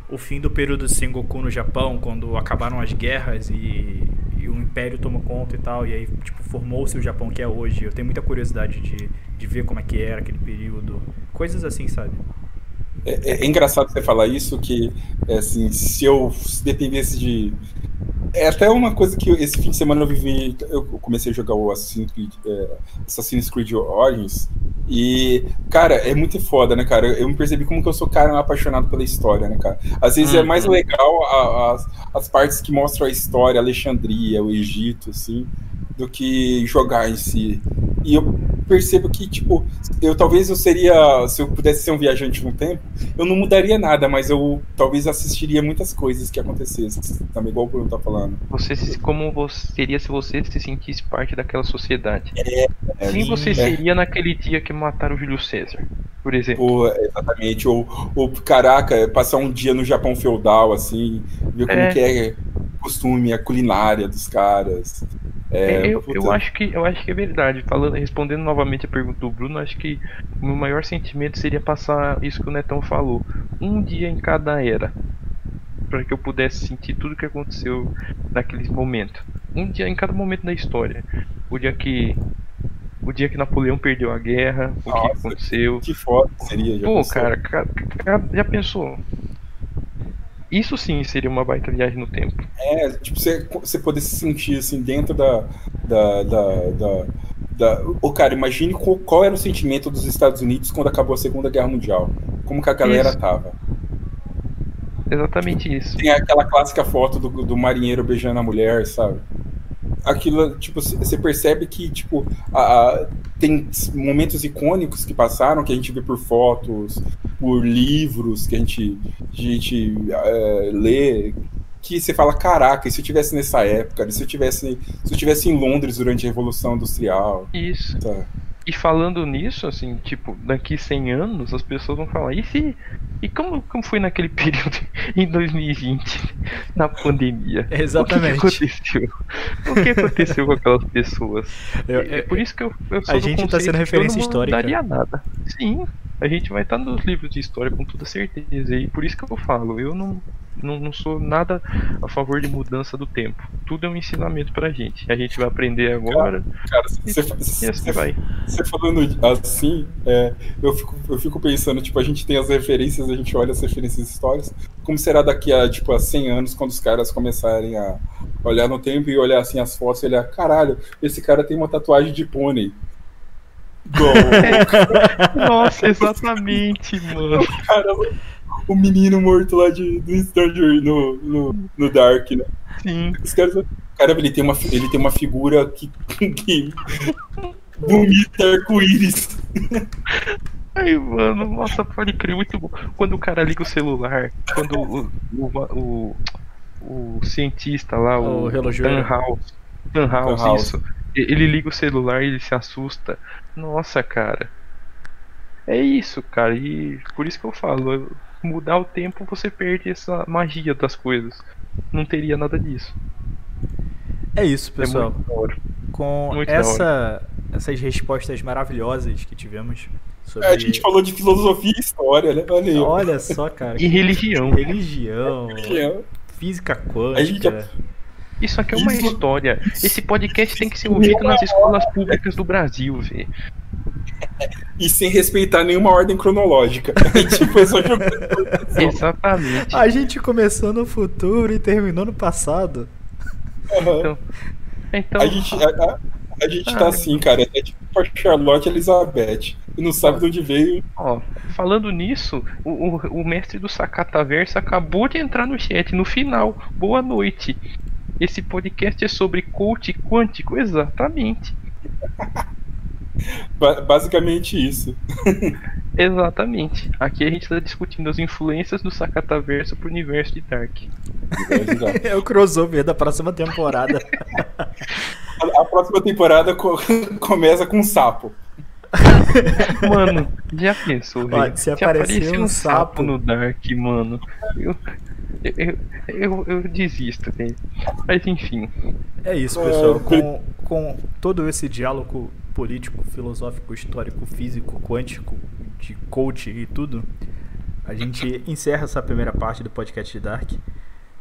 O fim do período Sengoku no Japão, quando acabaram as guerras e, e o Império tomou conta e tal, e aí, tipo, formou-se o Japão que é hoje. Eu tenho muita curiosidade de, de ver como é que era aquele período. Coisas assim, sabe? É, é- é engraçado você falar isso, que é, assim, se eu se dependesse de. É até uma coisa que esse fim de semana eu vivi. Eu comecei a jogar o Assassin's Creed, é, Assassin's Creed Origins. E, cara, é muito foda, né, cara? Eu me percebi como que eu sou cara apaixonado pela história, né, cara? Às vezes é Uhum. mais legal a- as, as partes que mostram a história, Alexandria, o Egito, assim, do que jogar em si. E eu percebo que, tipo, eu talvez eu seria, se eu pudesse ser um viajante no tempo, eu não mudaria nada, mas eu talvez assistiria muitas coisas que acontecessem, também igual o Bruno tá falando. Você se, como você seria se você se sentisse parte daquela sociedade? É, Quem você é. seria naquele dia que mataram o Júlio César, por exemplo? Exatamente. Ou, ou, caraca, passar um dia no Japão feudal, assim, ver como É. que é o costume, a culinária dos caras. É, eu, eu acho que eu acho que é verdade. Falando, respondendo novamente a pergunta do Bruno, acho que o meu maior sentimento seria passar isso que o Netão falou, um dia em cada era, para que eu pudesse sentir tudo que aconteceu naquele momento. Um dia em cada momento da história. O dia que o dia que Napoleão perdeu a guerra, o que Nossa. aconteceu. Que foda seria. já Pô, pensou? cara, já pensou? Isso sim seria uma baita viagem no tempo. É, tipo, você, você poder se sentir assim dentro da. da, da, da, da... Ô, cara, imagine qual, qual era o sentimento dos Estados Unidos quando acabou a Segunda Guerra Mundial. Como que a galera Isso. tava. Exatamente isso. Tem aquela clássica foto do, do marinheiro beijando a mulher, sabe? Aquilo, tipo, você percebe que, tipo, a- a- tem momentos icônicos que passaram, que a gente vê por fotos, por livros que a gente, a gente é, lê, que você fala, caraca, e se eu tivesse nessa época, e se eu tivesse, se eu tivesse em Londres durante a Revolução Industrial, Isso. tá? E falando nisso, assim, tipo, daqui 100 anos as pessoas vão falar, e se. E como, como foi naquele período em 2020, na pandemia? Exatamente. O que, que aconteceu? O que aconteceu com aquelas pessoas? Eu- é eu- por isso que eu, eu sou a do gente tá conceito sendo eu referência não histórica. mudaria nada. Sim, a gente vai estar nos livros de história com toda certeza. E por isso que eu falo, eu não, não, não sou nada a favor de mudança do tempo. Tudo é um ensinamento pra gente. A gente vai aprender agora Cara, e, você, e assim vai. Você falando assim, é, eu, fico, eu fico pensando, tipo, a gente tem as referências, a gente olha as referências históricas, como será daqui a, tipo, a 100 anos, quando os caras começarem a olhar no tempo e olhar, assim, as fotos e olhar, caralho, esse cara tem uma tatuagem de pônei. Igual Nossa, exatamente, mano. o cara, o menino morto lá de, do Stranger no, no, no Dark, né? Sim. Os caras, caramba, ele tem uma, ele tem uma figura que, que vomita arco-íris. Ai, mano, nossa, pode crer, muito bom. Quando o cara liga o celular, quando o, o, o, o cientista lá, o, O relojoeiro. Dan House, Dan House, Dan House. isso, ele liga o celular e ele se assusta. Nossa, cara. É isso, cara, e por isso que eu falo, mudar o tempo você perde essa magia das coisas. Não teria nada disso. É isso, pessoal. É muito da hora. Com Muito essa, essas respostas maravilhosas que tivemos sobre. É, a gente falou de filosofia e história, né? Olha aí. Olha só, cara. E religião. Religião, É. física A gente quântica. Isso aqui é uma Isso- história. Esse podcast tem que ser ouvido nas escolas públicas do Brasil, velho. E sem respeitar nenhuma ordem cronológica. tipo, é só. Exatamente. A gente começou no futuro e terminou no passado. Aham. Então, então A gente, a, a- a gente tá Ah. assim, cara. É tipo a Charlotte Elizabeth. E não sabe de onde veio. ó, falando nisso, o, o, o mestre do Sacataverso acabou de entrar no chat no final. Boa noite. Esse podcast é sobre coach quântico, exatamente. Ba- basicamente isso. Exatamente. Aqui a gente tá discutindo as influências do Sakataverso pro universo de Dark. é o crossover da próxima temporada. a, a próxima temporada co começa com um sapo. Mano, já pensou, Ó, se, se aparecer um sapo... sapo no Dark, mano, eu, eu, eu, eu desisto, velho. Mas enfim. É isso, pessoal. Com, com todo esse diálogo político, filosófico, histórico, físico, quântico, de coach e tudo, a gente encerra essa primeira parte do podcast de Dark.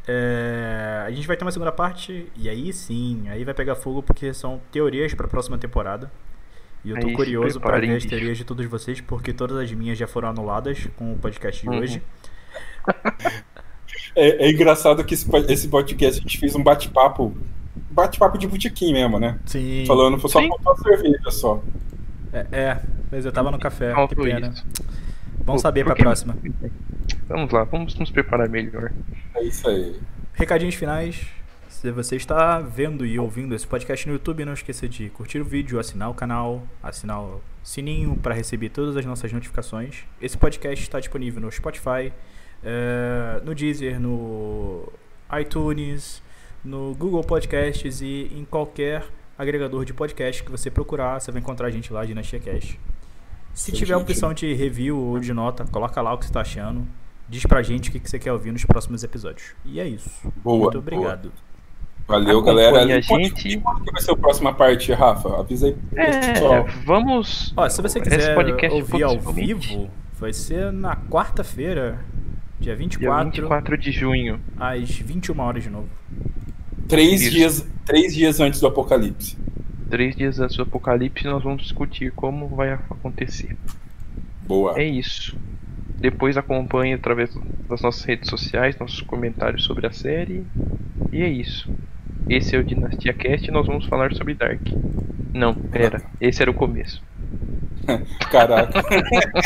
É, a gente vai ter uma segunda parte e aí sim, aí vai pegar fogo porque são teorias para a próxima temporada. E eu tô aí curioso para ver as teorias de todos vocês, porque todas as minhas já foram anuladas com o podcast de uhum. hoje. É, é, engraçado que esse, esse podcast a gente fez um bate-papo. Bate-papo de botequim mesmo, né? Sim. Falando, só Sim. faltou a cerveja só. É, é, mas eu tava no café, que pena. Isso. Vamos saber pra próxima. Vamos lá, vamos nos preparar melhor. É isso aí. Recadinhos finais. Se você está vendo e ouvindo esse podcast no YouTube, não esqueça de curtir o vídeo, assinar o canal, assinar o sininho para receber todas as nossas notificações. Esse podcast está disponível no Spotify, eh, no Deezer, no iTunes, no Google Podcasts e em qualquer agregador de podcast que você procurar, você vai encontrar a gente lá, Dinastia Cast. Se Sim, tiver opção de review ou de nota, coloca lá o que você está achando. Diz pra gente o que você quer ouvir nos próximos episódios. E é isso. Boa, Muito obrigado. Boa. Valeu, galera. A gente... Quando que vai ser a próxima parte, Rafa? Avisa aí. É, vamos. Ó, se você quiser ouvir ao vivo, vai ser na quarta-feira, dia 24. Dia 24 de junho. Às 21 horas de novo. Três dias, três dias antes do apocalipse. Três dias antes do apocalipse, nós vamos discutir como vai acontecer. Boa. É isso. Depois acompanhe através das nossas redes sociais, nossos comentários sobre a série. E é isso. Esse é o Dinastia Cast e nós vamos falar sobre Dark. Não, pera, esse era o começo. Caraca.